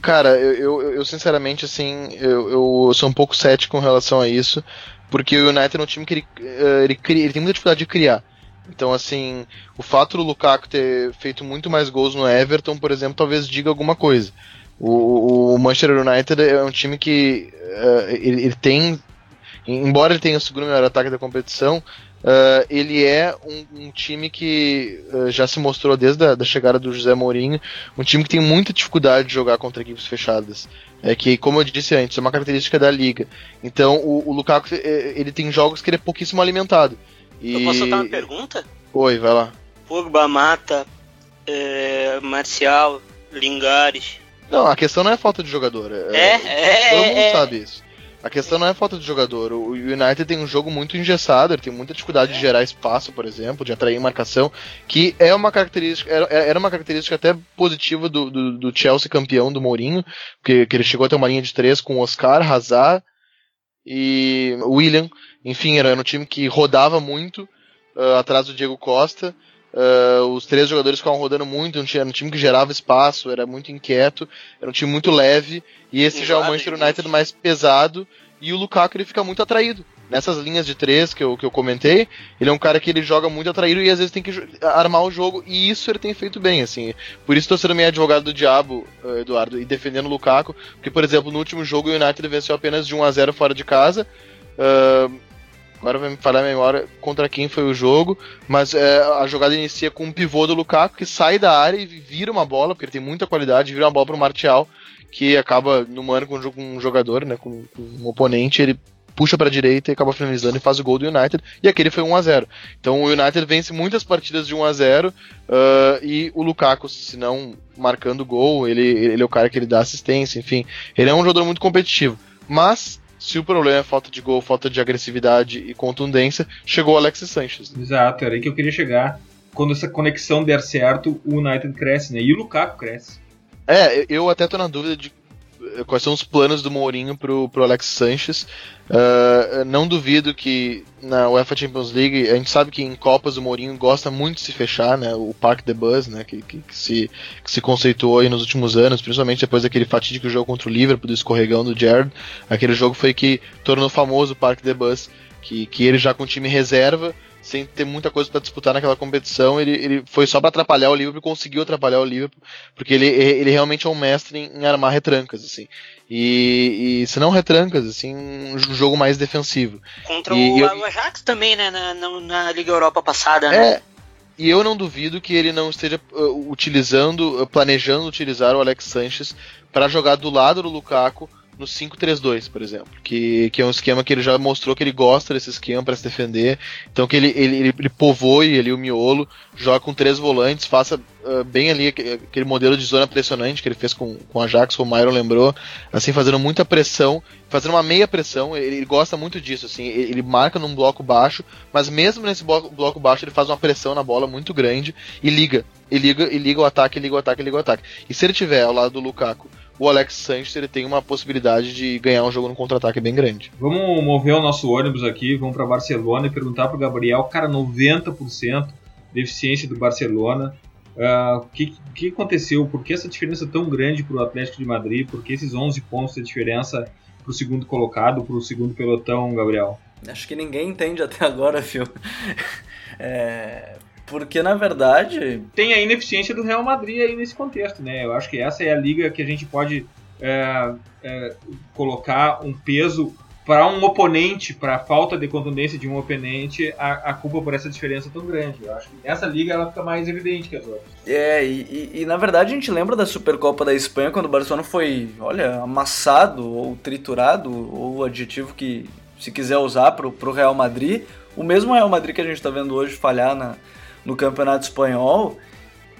Cara, eu, eu, eu sinceramente, assim, eu, eu, sou um pouco cético com relação a isso, porque o United é um time que ele, eh, ele, ele, tem muita dificuldade de criar. Então, assim, o fato do Lukaku ter feito muito mais gols no Everton, por exemplo, talvez diga alguma coisa. O, o Manchester United é um time que uh, ele, ele, tem, embora ele tenha o segundo melhor ataque da competição, uh, ele é um, um time que uh, já se mostrou desde a da chegada do José Mourinho, um time que tem muita dificuldade de jogar contra equipes fechadas. É que, como eu disse antes, é uma característica da liga. Então, o, o Lukaku ele tem jogos que ele é pouquíssimo alimentado. E... Eu posso soltar uma pergunta? Oi, vai lá. Pogba, Mata, é, Marcial, Lingares. Não, a questão não é falta de jogador. É, é, é Todo mundo é, sabe isso. A questão não é falta de jogador. O United tem um jogo muito engessado, ele tem muita dificuldade de gerar espaço, por exemplo, de atrair marcação, que é uma característica, era uma característica até positiva do, do, do Chelsea campeão do Mourinho, que, que ele chegou a ter uma linha de três com Oscar, Hazard e William. Enfim, era um time que rodava muito uh, atrás do Diego Costa. Uh, os três jogadores ficavam rodando muito, era um time que gerava espaço, era muito inquieto, era um time muito leve, e esse já é o Manchester United mais pesado, e o Lukaku ele fica muito atraído nessas linhas de três que eu, que eu comentei, ele é um cara que ele joga muito atraído e às vezes tem que armar o jogo, e isso ele tem feito bem, assim. Por isso estou sendo meio advogado do diabo, eh, Eduardo, e defendendo o Lukaku, porque, por exemplo, no último jogo o United venceu apenas de 1 a 0 fora de casa. Uh, agora vai me falar a memória contra quem foi o jogo, mas é, a jogada inicia com um pivô do Lukaku que sai da área e vira uma bola, porque ele tem muita qualidade, vira uma bola pro Martial, que acaba no mano com um jogador, né, com, com um oponente, ele puxa para a direita e acaba finalizando e faz o gol do United. E aquele foi 1 a 0 Então o United vence muitas partidas de 1 a 0 uh, e o Lukaku, se não marcando gol, ele, ele é o cara que ele dá assistência, enfim. Ele é um jogador muito competitivo. Mas se o problema é falta de gol, falta de agressividade e contundência, chegou o Alexis Sanchez. Exato, era aí que eu queria chegar. Quando essa conexão der certo, o United cresce, né? E o Lukaku cresce. É, eu até tô na dúvida de quais são os planos do Mourinho pro, pro Alex Sanches. Uh, não duvido que na UEFA Champions League, a gente sabe que em Copas o Mourinho gosta muito de se fechar, né? O Park the Buzz, né? Que, que, que, se, que se conceituou aí nos últimos anos, principalmente depois daquele fatídico jogo contra o Liverpool, do escorregão do Jared. Aquele jogo foi que tornou famoso o Park the Buzz, que, que ele já com time reserva sem ter muita coisa para disputar naquela competição, ele, ele foi só para atrapalhar o Liverpool, conseguiu atrapalhar o Liverpool, porque ele, ele realmente é um mestre em, em armar retrancas, assim. E, e, se não retrancas, assim, um jogo mais defensivo. Contra e, o, eu, Ajax também, né, na, na, na, Liga Europa passada, né? É, e eu não duvido que ele não esteja uh, utilizando, uh, planejando utilizar o Alex Sanches para jogar do lado do Lukaku no 5-3-2, por exemplo, que, que é um esquema que ele já mostrou que ele gosta desse esquema para se defender, então que ele, ele, ele povoe ali o miolo, joga com três volantes, faça uh, bem ali aquele modelo de zona pressionante que ele fez com, com a como o Myron lembrou, assim, fazendo muita pressão, fazendo uma meia pressão, ele, ele gosta muito disso, assim, ele, ele, marca num bloco baixo, mas mesmo nesse bloco, bloco baixo ele faz uma pressão na bola muito grande e liga, e liga, e liga o ataque, liga o ataque, liga o ataque. E se ele tiver ao lado do Lukaku o Alex Sanchez ele tem uma possibilidade de ganhar um jogo no contra-ataque bem grande. Vamos mover o nosso ônibus aqui, vamos para Barcelona e perguntar para o Gabriel, cara, 90% de eficiência do Barcelona. O uh, ah, que, que aconteceu? Por que essa diferença tão grande para o Atlético de Madrid? Por que esses 11 pontos de diferença para o segundo colocado, para o segundo pelotão, Gabriel? Acho que ninguém entende até agora, Phil. <laughs> É, porque, na verdade. Tem a ineficiência do Real Madrid aí nesse contexto, né? Eu acho que essa é a liga que a gente pode é, é, colocar um peso para um oponente, para a falta de contundência de um oponente, a, a, culpa por essa diferença tão grande. Eu acho que nessa liga ela fica mais evidente que as outras. É, e, e, e, na verdade a gente lembra da Supercopa da Espanha quando o Barcelona foi, olha, amassado ou triturado, ou o adjetivo que se quiser usar para o Real Madrid. O mesmo Real Madrid que a gente está vendo hoje falhar na, no Campeonato Espanhol.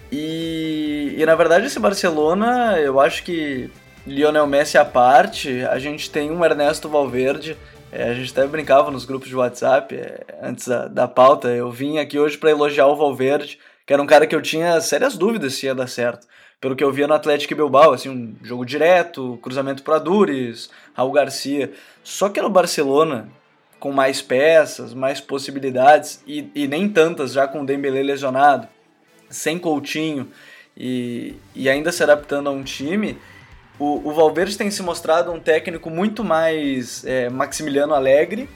E, e na verdade esse Barcelona, eu acho que Lionel Messi à parte, a gente tem um Ernesto Valverde. É, a gente até brincava nos grupos de WhatsApp é, antes da, da pauta. Eu vim aqui hoje para elogiar o Valverde, que era um cara que eu tinha sérias dúvidas se ia dar certo. Pelo que eu via no Atlético Bilbao, assim, um jogo direto, cruzamento para Dures, Raul Garcia. Só que no Barcelona, com mais peças, mais possibilidades e, e nem tantas já com o Dembélé lesionado, sem Coutinho e, e ainda se adaptando a um time, o, o Valverde tem se mostrado um técnico muito mais é, Maximiliano Alegre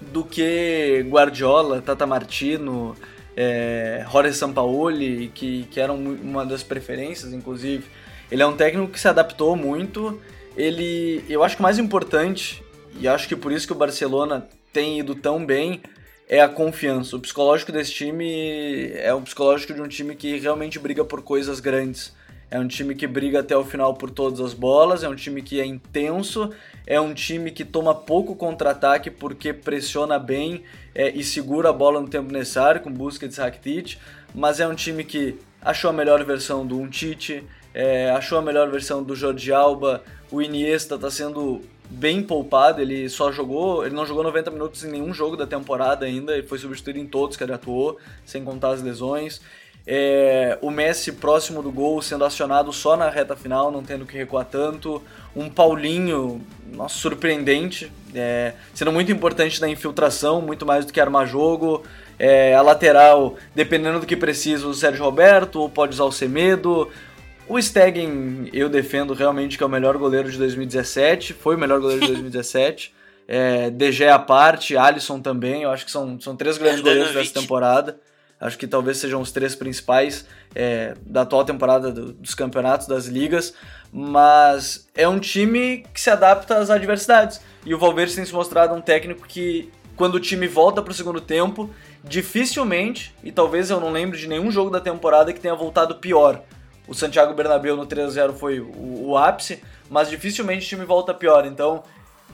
do que Guardiola, Tata Martino, é, Jorge Sampaoli, que, que eram uma das preferências, inclusive. Ele é um técnico que se adaptou muito. Ele, eu acho que o mais importante e acho que por isso que o Barcelona tem ido tão bem é a confiança. O psicológico desse time é o psicológico de um time que realmente briga por coisas grandes. É um time que briga até o final por todas as bolas, é um time que é intenso, é um time que toma pouco contra-ataque porque pressiona bem é, e segura a bola no tempo necessário, com Busquets e Rakitic, mas é um time que achou a melhor versão do Umtiti, é, achou a melhor versão do Jordi Alba, o Iniesta está sendo bem poupado, ele só jogou, ele não jogou 90 minutos em nenhum jogo da temporada ainda, ele foi substituído em todos que ele atuou, sem contar as lesões. É, o Messi próximo do gol sendo acionado só na reta final, não tendo que recuar tanto. Um Paulinho, nossa, surpreendente, é, sendo muito importante na infiltração, muito mais do que armar jogo. É, a lateral, dependendo do que precisa, o Sérgio Roberto, ou pode usar o Semedo. O Stegen eu defendo realmente que é o melhor goleiro de 2017, foi o melhor goleiro de <laughs> 2017. é, DG à parte, Alisson também, eu acho que são, são três grandes goleiros dessa temporada. Acho que talvez sejam os três principais é, da atual temporada do, dos campeonatos, das ligas. Mas é um time que se adapta às adversidades. E o Valverde tem se mostrado um técnico que, quando o time volta para o segundo tempo, dificilmente, e talvez eu não lembre de nenhum jogo da temporada que tenha voltado pior. O Santiago Bernabéu no 3 0 foi o, o ápice, mas dificilmente o time volta pior. Então,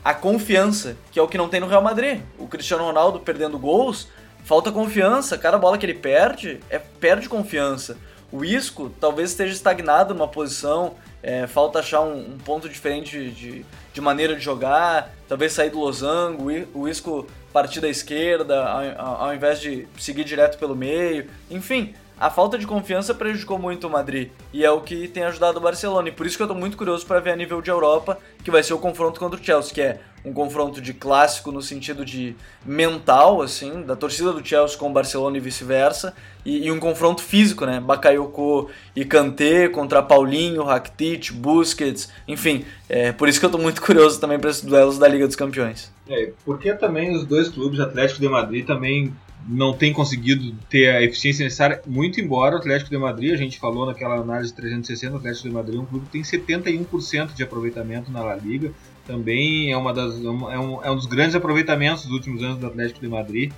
a confiança, que é o que não tem no Real Madrid. O Cristiano Ronaldo perdendo gols, falta confiança. Cada bola que ele perde, é perde confiança. O Isco talvez esteja estagnado numa posição, é, falta achar um, um ponto diferente de, de, maneira de jogar, talvez sair do losango, o Isco partir da esquerda ao, ao invés de seguir direto pelo meio. Enfim, a falta de confiança prejudicou muito o Madrid e é o que tem ajudado o Barcelona. E por isso que eu tô muito curioso para ver a nível de Europa, que vai ser o confronto contra o Chelsea, que é um confronto de clássico no sentido de mental, assim, da torcida do Chelsea com o Barcelona e vice-versa, e, e, um confronto físico, né? Bakayoko e Kanté contra Paulinho, Rakitic, Busquets, enfim. É, por isso que eu tô muito <laughs> curioso também para esses duelos da Liga dos Campeões. É, porque também os dois clubes, Atlético de Madrid também não tem conseguido ter a eficiência necessária, muito embora o Atlético de Madrid, a gente falou naquela análise 360, o Atlético de Madrid é um clube que tem 71% de aproveitamento na La Liga, também é, uma das, é, um, é um dos grandes aproveitamentos dos últimos anos do Atlético de Madrid.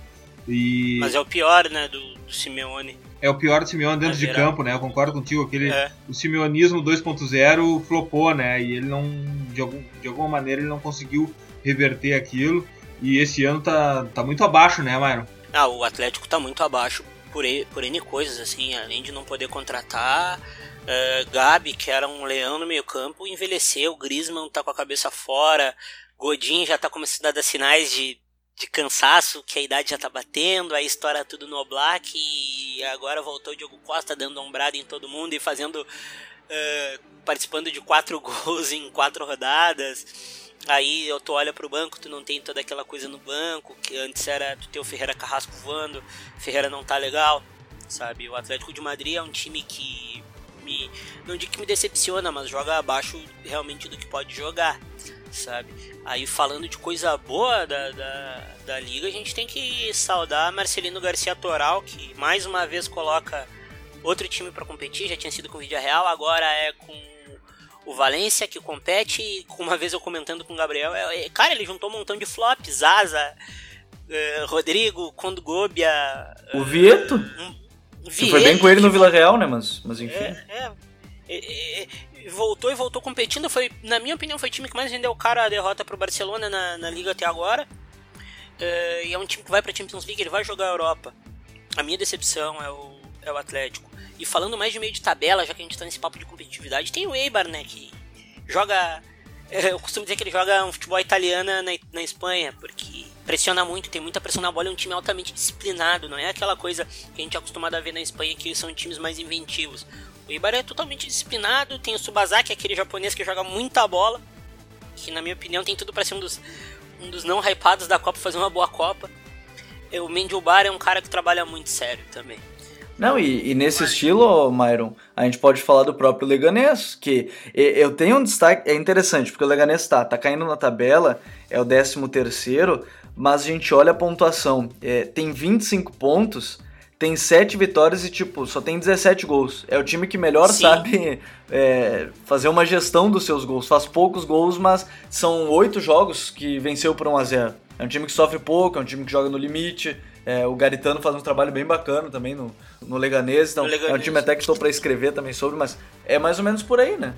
E... Mas é o pior, né, do, do Simeone. É o pior do Simeone dentro de campo, né? Eu concordo contigo, aquele é. o simeonismo 2.0 flopou, né? E ele não de, algum, de alguma maneira ele não conseguiu reverter aquilo. E esse ano tá, tá muito abaixo, né, Myron? Ah, o Atlético tá muito abaixo por, por N coisas, assim, além de não poder contratar. Uh, Gabi, que era um leão no meio campo, envelheceu. Griezmann tá com a cabeça fora. Godin já tá começando a dar sinais de, de cansaço, que a idade já tá batendo. Aí estoura tudo no Black. E agora voltou o Diogo Costa dando ombrada em todo mundo e fazendo. Uh, participando de quatro <laughs> gols em quatro rodadas. Aí eu tu olha pro banco, tu não tem toda aquela coisa no banco, que antes era tu ter o Ferreira Carrasco voando, Ferreira não tá legal, sabe? O Atlético de Madrid é um time que me. Não digo que me decepciona, mas joga abaixo realmente do que pode jogar, sabe? Aí falando de coisa boa da, da, da liga, a gente tem que saudar Marcelino Garcia Toral, que mais uma vez coloca outro time para competir, já tinha sido com o Vídeo Real, agora é com o Valência que compete, uma vez eu comentando com o Gabriel, é, é, cara, ele juntou um montão de flops, Zaza, uh, Rodrigo, Condogobia. O uh, Vieto? Um, Vieto, foi bem com ele no Vila Real, né? Mas, mas enfim. É, é, voltou e voltou competindo. Foi, na minha opinião, foi o time que mais rendeu o cara a derrota pro Barcelona na, na liga até agora. Uh, e é um time que vai pra Champions League, ele vai jogar a Europa. A minha decepção é o, é o Atlético. E falando mais de meio de tabela, já que a gente tá nesse papo de competitividade, tem o Eibar, né? Que joga. <laughs> Eu costumo dizer que ele joga um futebol italiano na, na Espanha, porque pressiona muito, tem muita pressão na bola, é um time altamente disciplinado, não é aquela coisa que a gente é acostumado a ver na Espanha que são times mais inventivos. O Eibar é totalmente disciplinado, tem o Subazaki, aquele japonês que joga muita bola, que na minha opinião tem tudo para ser um dos, um dos não hypados da Copa, fazer uma boa Copa. O Mendilbar é um cara que trabalha muito sério também. Não, e, e, nesse estilo, Myron, a gente pode falar do próprio Leganês, que eu tenho um destaque, é interessante, porque o Leganês tá, tá caindo na tabela, é o 13 terceiro, mas a gente olha a pontuação, é, tem 25 pontos, tem 7 vitórias e, tipo, só tem 17 gols. É o time que melhor Sim. sabe é, fazer uma gestão dos seus gols. Faz poucos gols, mas são 8 jogos que venceu por 1 a 0 É um time que sofre pouco, é um time que joga no limite, é, o Garitano faz um trabalho bem bacana também no, no Leganês, então Leganês. é um time até que estou para escrever também sobre, mas é mais ou menos por aí, né?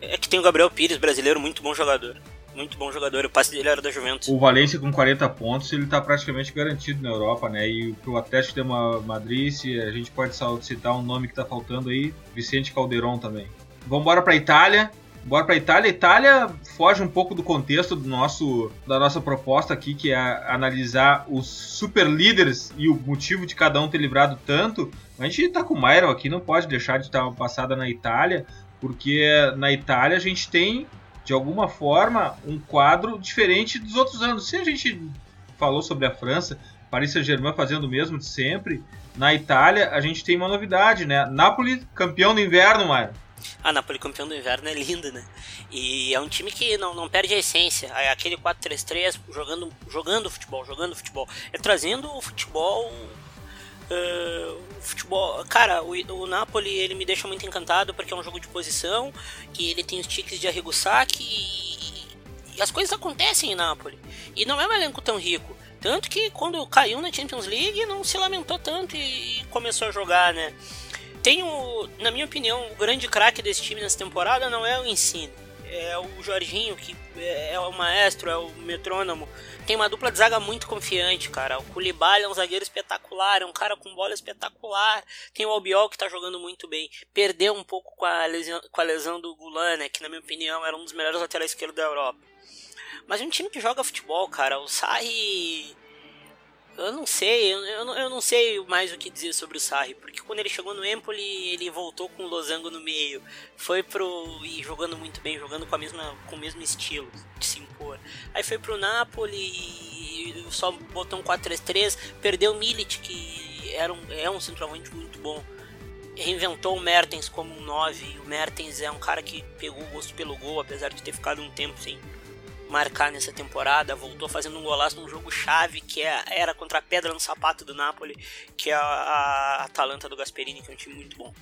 É que tem o Gabriel Pires, brasileiro, muito bom jogador. Muito bom jogador, o passe dele era da Juventus. O Valência com 40 pontos, ele está praticamente garantido na Europa, né? E pro Atlético de Madrid, se a gente pode citar um nome que está faltando aí, Vicente Calderon também. Vamos embora para Itália. Bora para Itália. Itália foge um pouco do contexto do nosso, da nossa proposta aqui, que é analisar os super líderes e o motivo de cada um ter livrado tanto. A gente tá com o Myron aqui, não pode deixar de estar passada na Itália, porque na Itália a gente tem, de alguma forma, um quadro diferente dos outros anos. Se a gente falou sobre a França, Paris Saint-Germain fazendo o mesmo de sempre, na Itália a gente tem uma novidade, né? Napoli, campeão do inverno, Myron. A Napoli campeão do inverno é lindo, né? E é um time que não, não perde a essência. É aquele 4-3-3 jogando, jogando futebol, jogando futebol. É trazendo o futebol. Uh, futebol. Cara, o, o Napoli ele me deixa muito encantado porque é um jogo de posição e ele tem os tiques de arrigo saque e, e as coisas acontecem em Napoli. E não é um elenco tão rico. Tanto que quando caiu na Champions League não se lamentou tanto e começou a jogar, né? Tem o, na minha opinião, o grande craque desse time nessa temporada não é o Ensino. É o Jorginho, que é o maestro, é o metrônomo. Tem uma dupla de zaga muito confiante, cara. O Koulibaly é um zagueiro espetacular, é um cara com bola espetacular. Tem o Albiol que tá jogando muito bem. Perdeu um pouco com a lesão, com a lesão do Gulan, né, que na minha opinião era um dos melhores laterais esquerdos da Europa. Mas é um time que joga futebol, cara. O Sarri eu não sei, eu, eu, não, eu não sei mais o que dizer sobre o Sarri, porque quando ele chegou no Empoli, ele voltou com o Losango no meio, foi pro. e jogando muito bem, jogando com, a mesma, com o mesmo estilo de se impor. Aí foi pro Napoli, só botou um 4-3-3, perdeu o Milit, que era um, é um centroavante muito bom. Reinventou o Mertens como um 9. O Mertens é um cara que pegou o gosto pelo gol, apesar de ter ficado um tempo sem marcar nessa temporada, voltou fazendo um golaço num jogo chave que é, era contra a pedra no sapato do Napoli, que é a, a Atalanta do Gasperini, que é um time muito bom.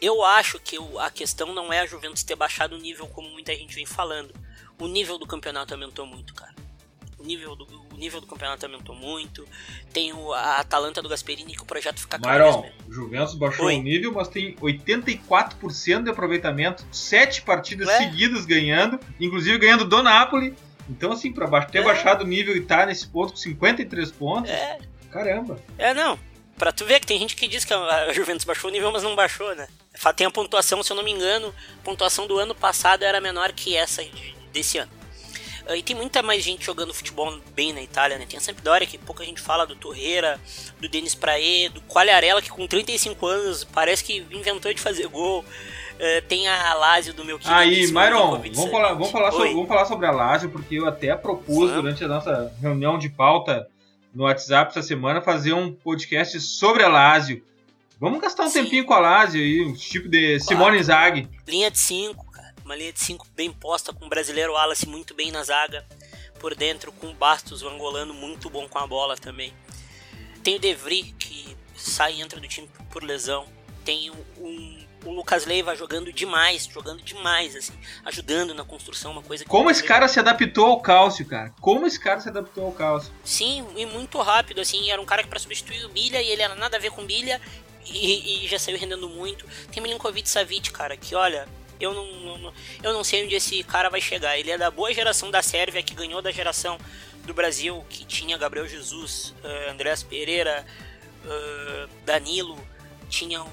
Eu acho que a questão não é a Juventus ter baixado o nível como muita gente vem falando. O nível do campeonato aumentou muito, cara. O nível do, o nível do campeonato aumentou muito. Tem o, a Atalanta do Gasperini que o projeto fica claro. Myron, o Juventus baixou Oi. o nível, mas tem 84% de aproveitamento, sete partidas seguidas ganhando, inclusive ganhando do Napoli então, assim, pra ter é. baixado o nível e tá nesse ponto com 53 pontos, é. caramba. É, não. Pra tu ver que tem gente que diz que a Juventus baixou o nível, mas não baixou, né? Tem a pontuação, se eu não me engano, a pontuação do ano passado era menor que essa desse ano. E tem muita mais gente jogando futebol bem na Itália, né? Tem a Sampdoria, que pouca gente fala, do Torreira, do Denis Praê, do Quagliarella, que com 35 anos parece que inventou de fazer gol. Uh, tem a Lazio do meu querido. Aí, Myron, vamos falar, vamos, falar sobre, vamos falar sobre a Lazio, porque eu até propus durante a nossa reunião de pauta no WhatsApp essa semana fazer um podcast sobre a Lazio. Vamos gastar um Sim. tempinho com a Lazio aí, um tipo de claro. Simone Zag. Linha de 5, cara. Uma linha de 5 bem posta, com o brasileiro Wallace muito bem na zaga. Por dentro, com o Bastos, o angolano, muito bom com a bola também. Tem o Devry, que sai e entra do time por lesão. Tem um o Lucas Leiva jogando demais, jogando demais, assim, ajudando na construção, uma coisa que. Como esse cara se adaptou ao cálcio, cara? Como esse cara se adaptou ao cálcio? Sim, e muito rápido, assim, era um cara que para substituir o Bilha e ele era nada a ver com Bilha e, e já saiu rendendo muito. Tem Milinkovic Savic, cara, que olha, eu não, não, eu não sei onde esse cara vai chegar. Ele é da boa geração da Sérvia, que ganhou da geração do Brasil, que tinha Gabriel Jesus, uh, Andrés Pereira, uh, Danilo, tinha o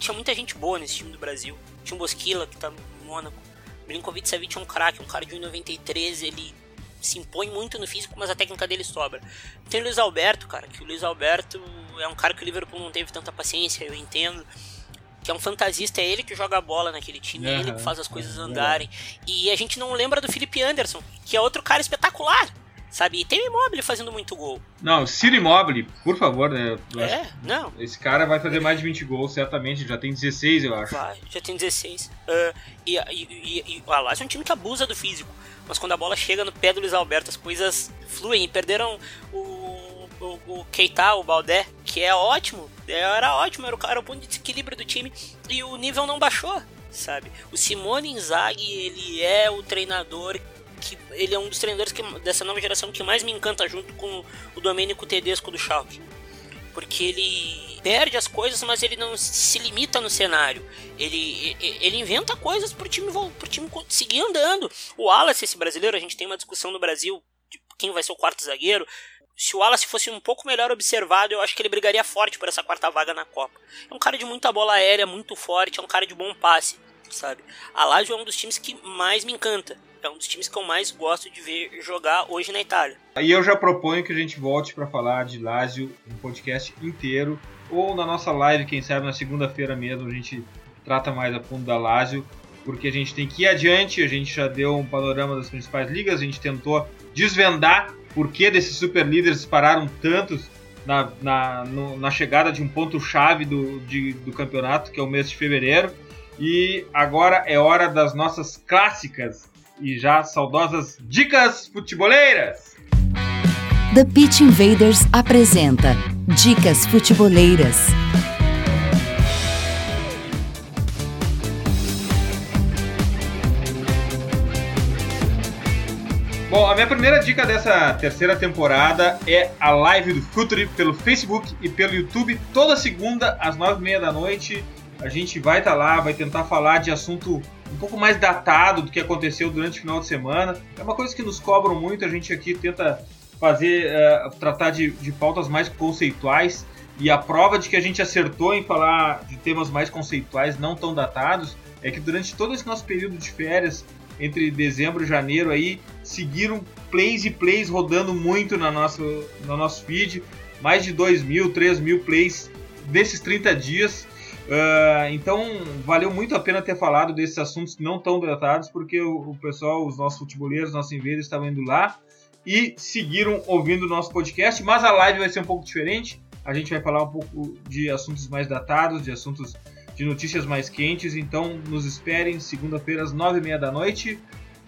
tinha muita gente boa nesse time do Brasil. Tinha o Bosquila, que tá no Mônaco. Milinkovic Savic é um craque, um cara de 1,93, ele se impõe muito no físico, mas a técnica dele sobra. Tem o Luiz Alberto, cara, que o Luiz Alberto é um cara que o Liverpool não teve tanta paciência, eu entendo. Que é um fantasista, é ele que joga a bola naquele time, é ele que faz as coisas andarem. E a gente não lembra do Felipe Anderson, que é outro cara espetacular sabe? E tem o Immobile fazendo muito gol. Não, Ciro Immobile, por favor, né? É, não. Esse cara vai fazer mais de 20 gols, certamente. Já tem 16, eu acho. Vai, já tem 16. Uh, e, e, e, e o Alas é um time que abusa do físico. Mas quando a bola chega no pé do Luiz Alberto, as coisas fluem. Perderam o, o, o Keita, o Baldé, que é ótimo. Era ótimo, era o, era o ponto de desequilíbrio do time. E o nível não baixou, sabe? O Simone Inzaghi, ele é o treinador que ele é um dos treinadores que, dessa nova geração que mais me encanta junto com o Domênico Tedesco do Schalke. Porque ele perde as coisas, mas ele não se limita no cenário. Ele, ele inventa coisas pro time, pro time seguir andando. O Wallace, esse brasileiro, a gente tem uma discussão no Brasil de quem vai ser o quarto zagueiro. Se o Wallace fosse um pouco melhor observado, eu acho que ele brigaria forte por essa quarta vaga na Copa. É um cara de muita bola aérea, muito forte, é um cara de bom passe, sabe? A Lazio é um dos times que mais me encanta é um dos times que eu mais gosto de ver jogar hoje na Itália. Aí eu já proponho que a gente volte para falar de Lazio um podcast inteiro, ou na nossa live, quem sabe na segunda-feira mesmo, a gente trata mais a fundo da Lazio, porque a gente tem que ir adiante, a gente já deu um panorama das principais ligas, a gente tentou desvendar por que desses super líderes pararam tantos na, na, no, na chegada de um ponto-chave do, do campeonato, que é o mês de fevereiro. E agora é hora das nossas clássicas e já saudosas dicas futeboleiras. The Pitch Invaders apresenta Dicas Futeboleiras. Bom, a minha primeira dica dessa terceira temporada é a live do Futuri pelo Facebook e pelo YouTube toda segunda às nove e meia da noite. A gente vai estar tá lá, vai tentar falar de assunto um pouco mais datado do que aconteceu durante o final de semana. É uma coisa que nos cobram muito, a gente aqui tenta fazer, uh, tratar de, de pautas mais conceituais e a prova de que a gente acertou em falar de temas mais conceituais, não tão datados, é que durante todo esse nosso período de férias entre dezembro e janeiro aí, seguiram plays e plays rodando muito na nossa, no nosso feed. Mais de 2 mil, 3 mil plays desses 30 dias. Uh, então valeu muito a pena ter falado desses assuntos não tão tratados, porque o, o pessoal, os nossos futeboleiros, nossos invaders estavam indo lá e seguiram ouvindo o nosso podcast. Mas a live vai ser um pouco diferente. A gente vai falar um pouco de assuntos mais datados, de assuntos de notícias mais quentes. Então nos esperem segunda-feira às nove e meia da noite.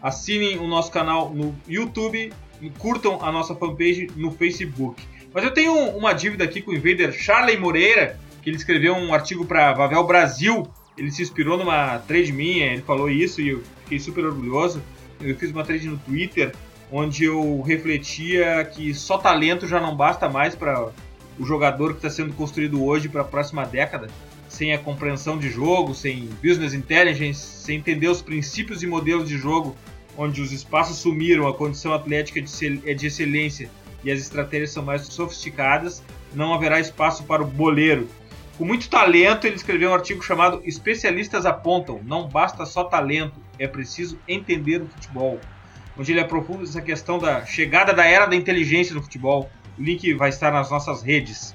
Assinem o nosso canal no YouTube e curtam a nossa fanpage no Facebook. Mas eu tenho uma dívida aqui com o invader Charlie Moreira, que ele escreveu um artigo para Vavel Brasil. Ele se inspirou numa trade minha, ele falou isso e eu fiquei super orgulhoso. Eu fiz uma trade no Twitter onde eu refletia que só talento já não basta mais para o jogador que está sendo construído hoje para a próxima década sem a compreensão de jogo, sem business intelligence, sem entender os princípios e modelos de jogo, onde os espaços sumiram, a condição atlética é de excelência e as estratégias são mais sofisticadas, não haverá espaço para o boleiro. Com muito talento, ele escreveu um artigo chamado Especialistas apontam: não basta só talento, é preciso entender o futebol. Onde ele aprofunda essa questão da chegada da era da inteligência no futebol. O link vai estar nas nossas redes.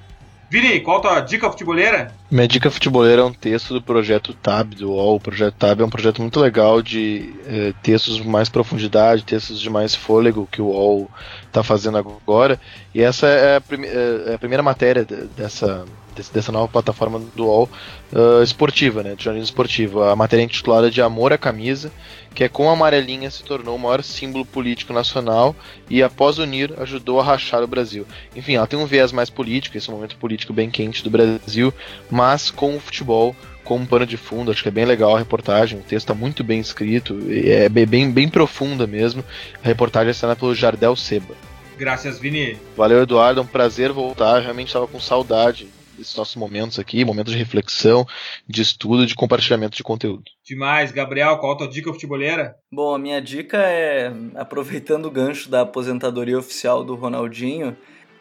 Vini, qual a tua dica futeboleira? Minha dica futeboleira é um texto do projeto TAB, do UOL. O projeto TAB é um projeto muito legal de eh, textos de mais profundidade, textos de mais fôlego que o UOL está fazendo agora. E essa é a, prim é a primeira matéria dessa, dessa nova plataforma do UOL uh, esportiva, né, de jornalismo esportivo. A matéria é intitulada de Amor à Camisa, que é como a amarelinha se tornou o maior símbolo político nacional e, após unir, ajudou a rachar o Brasil. Enfim, ela tem um viés mais político, esse é um momento político bem quente do Brasil, mas com o futebol como pano de fundo, acho que é bem legal a reportagem, o texto está muito bem escrito, é bem, bem profunda mesmo. A reportagem é assinada pelo Jardel Seba. Graças, Vini. Valeu, Eduardo, é um prazer voltar, realmente estava com saudade desses nossos momentos aqui, momentos de reflexão, de estudo, de compartilhamento de conteúdo. Demais, Gabriel, qual a tua dica futeboleira? Bom, a minha dica é, aproveitando o gancho da aposentadoria oficial do Ronaldinho,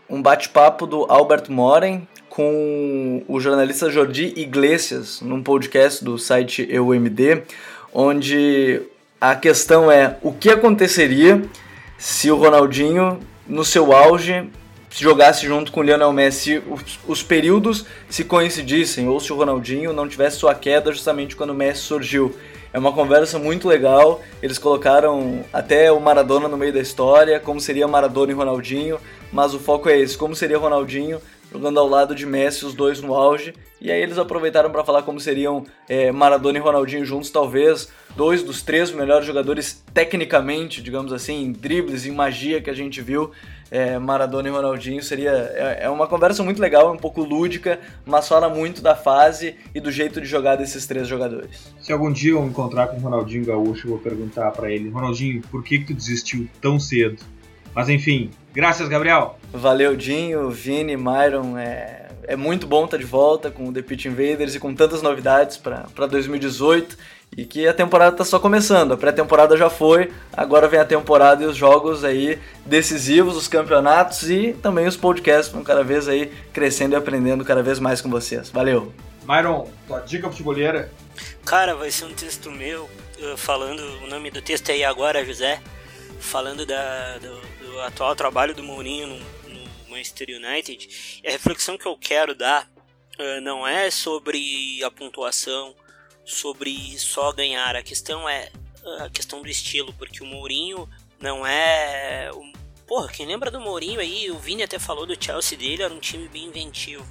um bate-papo do Albert Moren com o jornalista Jordi Iglesias, num podcast do site EUMD, onde a questão é o que aconteceria se o Ronaldinho, no seu auge, jogasse junto com o Lionel Messi, os, os, períodos se coincidissem, ou se o Ronaldinho não tivesse sua queda justamente quando o Messi surgiu. É uma conversa muito legal. Eles colocaram até o Maradona no meio da história, como seria Maradona e Ronaldinho, mas o foco é esse: como seria Ronaldinho jogando ao lado de Messi, os dois no auge. E aí eles aproveitaram para falar como seriam é, Maradona e Ronaldinho juntos, talvez dois dos três melhores jogadores tecnicamente, digamos assim, em dribles, em magia que a gente viu. É, Maradona e Ronaldinho seria é, é, uma conversa muito legal, um pouco lúdica, mas fala muito da fase e do jeito de jogar desses três jogadores. Se algum dia eu encontrar com o Ronaldinho Gaúcho, eu vou perguntar para ele, Ronaldinho, por que que tu desistiu tão cedo? Mas enfim, graças, Gabriel. Valeu, Dinho, Vini, Myron. É, é muito bom estar de volta com o The Pitch Invaders e com tantas novidades para 2018. E que a temporada está só começando, a pré-temporada já foi, agora vem a temporada e os jogos aí decisivos, os campeonatos e também os podcasts vão cada vez aí crescendo e aprendendo cada vez mais com vocês. Valeu! Myron, tua dica futebolera? Cara, vai ser um texto meu falando, o nome do texto aí agora, José, falando da, do, atual trabalho do Mourinho no, no, Manchester United. A reflexão que eu quero dar uh, não é sobre a pontuação, sobre só ganhar. A questão é uh, a questão do estilo, porque o Mourinho não é. O, porra, quem lembra do Mourinho aí, o Vini até falou do Chelsea dele, era um time bem inventivo.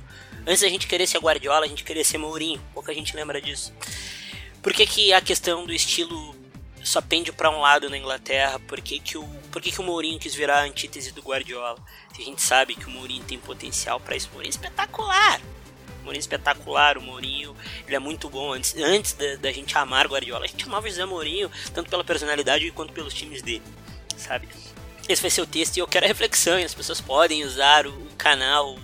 Antes da gente querer ser Guardiola, a gente queria ser Mourinho, pouca gente lembra disso. Por que, que a questão do estilo só pende para um lado na Inglaterra? Por que, que, o, por que, que o Mourinho quis virar a antítese do Guardiola? A gente sabe que o Mourinho tem potencial para isso. O Mourinho é espetacular. O Mourinho é espetacular, o Mourinho ele é muito bom. Antes, antes da, da gente amar Guardiola, a gente amava o José Mourinho, tanto pela personalidade quanto pelos times dele, sabe? Esse vai ser o texto e eu quero a reflexão. E as pessoas podem usar o, o canal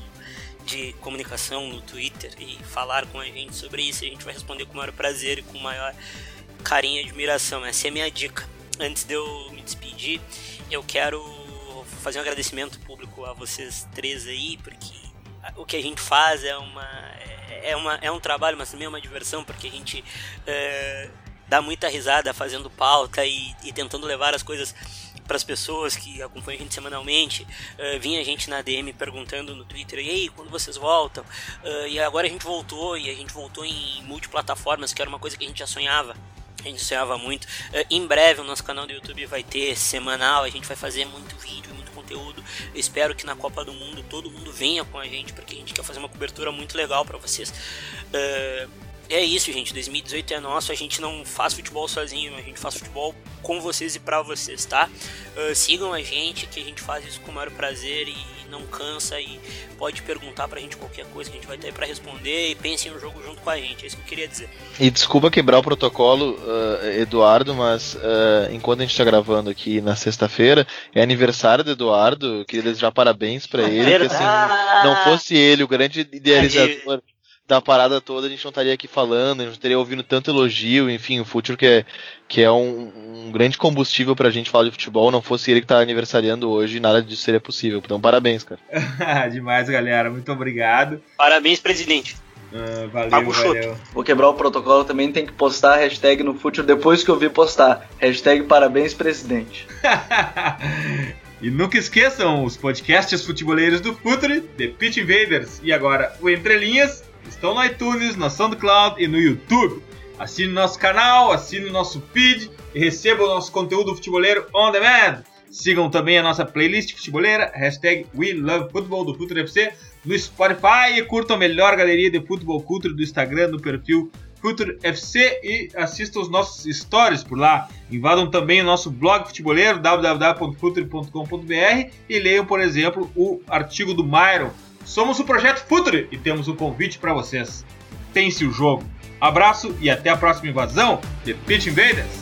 de comunicação no Twitter e falar com a gente sobre isso. A gente vai responder com o maior prazer e com o maior carinho e admiração. Essa é a minha dica. Antes de eu me despedir, eu quero fazer um agradecimento público a vocês três aí, porque o que a gente faz é uma é, uma, é um trabalho, mas também é uma diversão, porque a gente é, dá muita risada fazendo pauta e, e tentando levar as coisas para as pessoas que acompanham a gente semanalmente. Uh, vinha a gente na DM perguntando no Twitter: e aí, quando vocês voltam? Uh, e agora a gente voltou e a gente voltou em multiplataformas, que era uma coisa que a gente já sonhava. A gente sonhava muito. Uh, em breve o nosso canal do YouTube vai ter semanal, a gente vai fazer muito vídeo, muito conteúdo. Eu espero que na Copa do Mundo todo mundo venha com a gente, porque a gente quer fazer uma cobertura muito legal para vocês. Uh, é isso, gente. 2018 é nosso. A gente não faz futebol sozinho, a gente faz futebol com vocês e para vocês, tá? Uh, sigam a gente, que a gente faz isso com o maior prazer e não cansa. E pode perguntar pra gente qualquer coisa que a gente vai ter aí pra responder. E pensem no jogo junto com a gente. É isso que eu queria dizer. E desculpa quebrar o protocolo, uh, Eduardo, mas uh, enquanto a gente tá gravando aqui na sexta-feira, é aniversário do Eduardo. Eu queria desejar parabéns para ele. Que, assim, não fosse ele o grande idealizador da parada toda, a gente não estaria aqui falando, a gente não teria ouvindo tanto elogio, enfim, o Futuro que é, que é um, um grande combustível pra gente falar de futebol, não fosse ele que tá aniversariando hoje, nada disso seria possível. Então, parabéns, cara. <laughs> Demais, galera. Muito obrigado. Parabéns, presidente. Uh, valeu, valeu. Vou quebrar o protocolo também, tem que postar a hashtag no Futuro depois que eu vi postar. Hashtag parabéns, presidente. <laughs> E nunca esqueçam os podcasts futeboleiros do Future, The Pitch Invaders e agora o Entre Linhas Estão no iTunes, na SoundCloud e no YouTube. Assine nosso canal, assine nosso feed e receba o nosso conteúdo futeboleiro on demand. Sigam também a nossa playlist futeboleira, hashtag WeLoveFootball do Future FC no Spotify e curtam a melhor galeria de futebol culture do Instagram no perfil Future FC e assistam os nossos stories por lá. Invadam também o nosso blog futeboleiro www.future.com.br e leiam, por exemplo, o artigo do Myron Somos o Projeto Future e temos um convite para vocês. Pense o jogo. Abraço e até a próxima invasão de Pitch Invaders.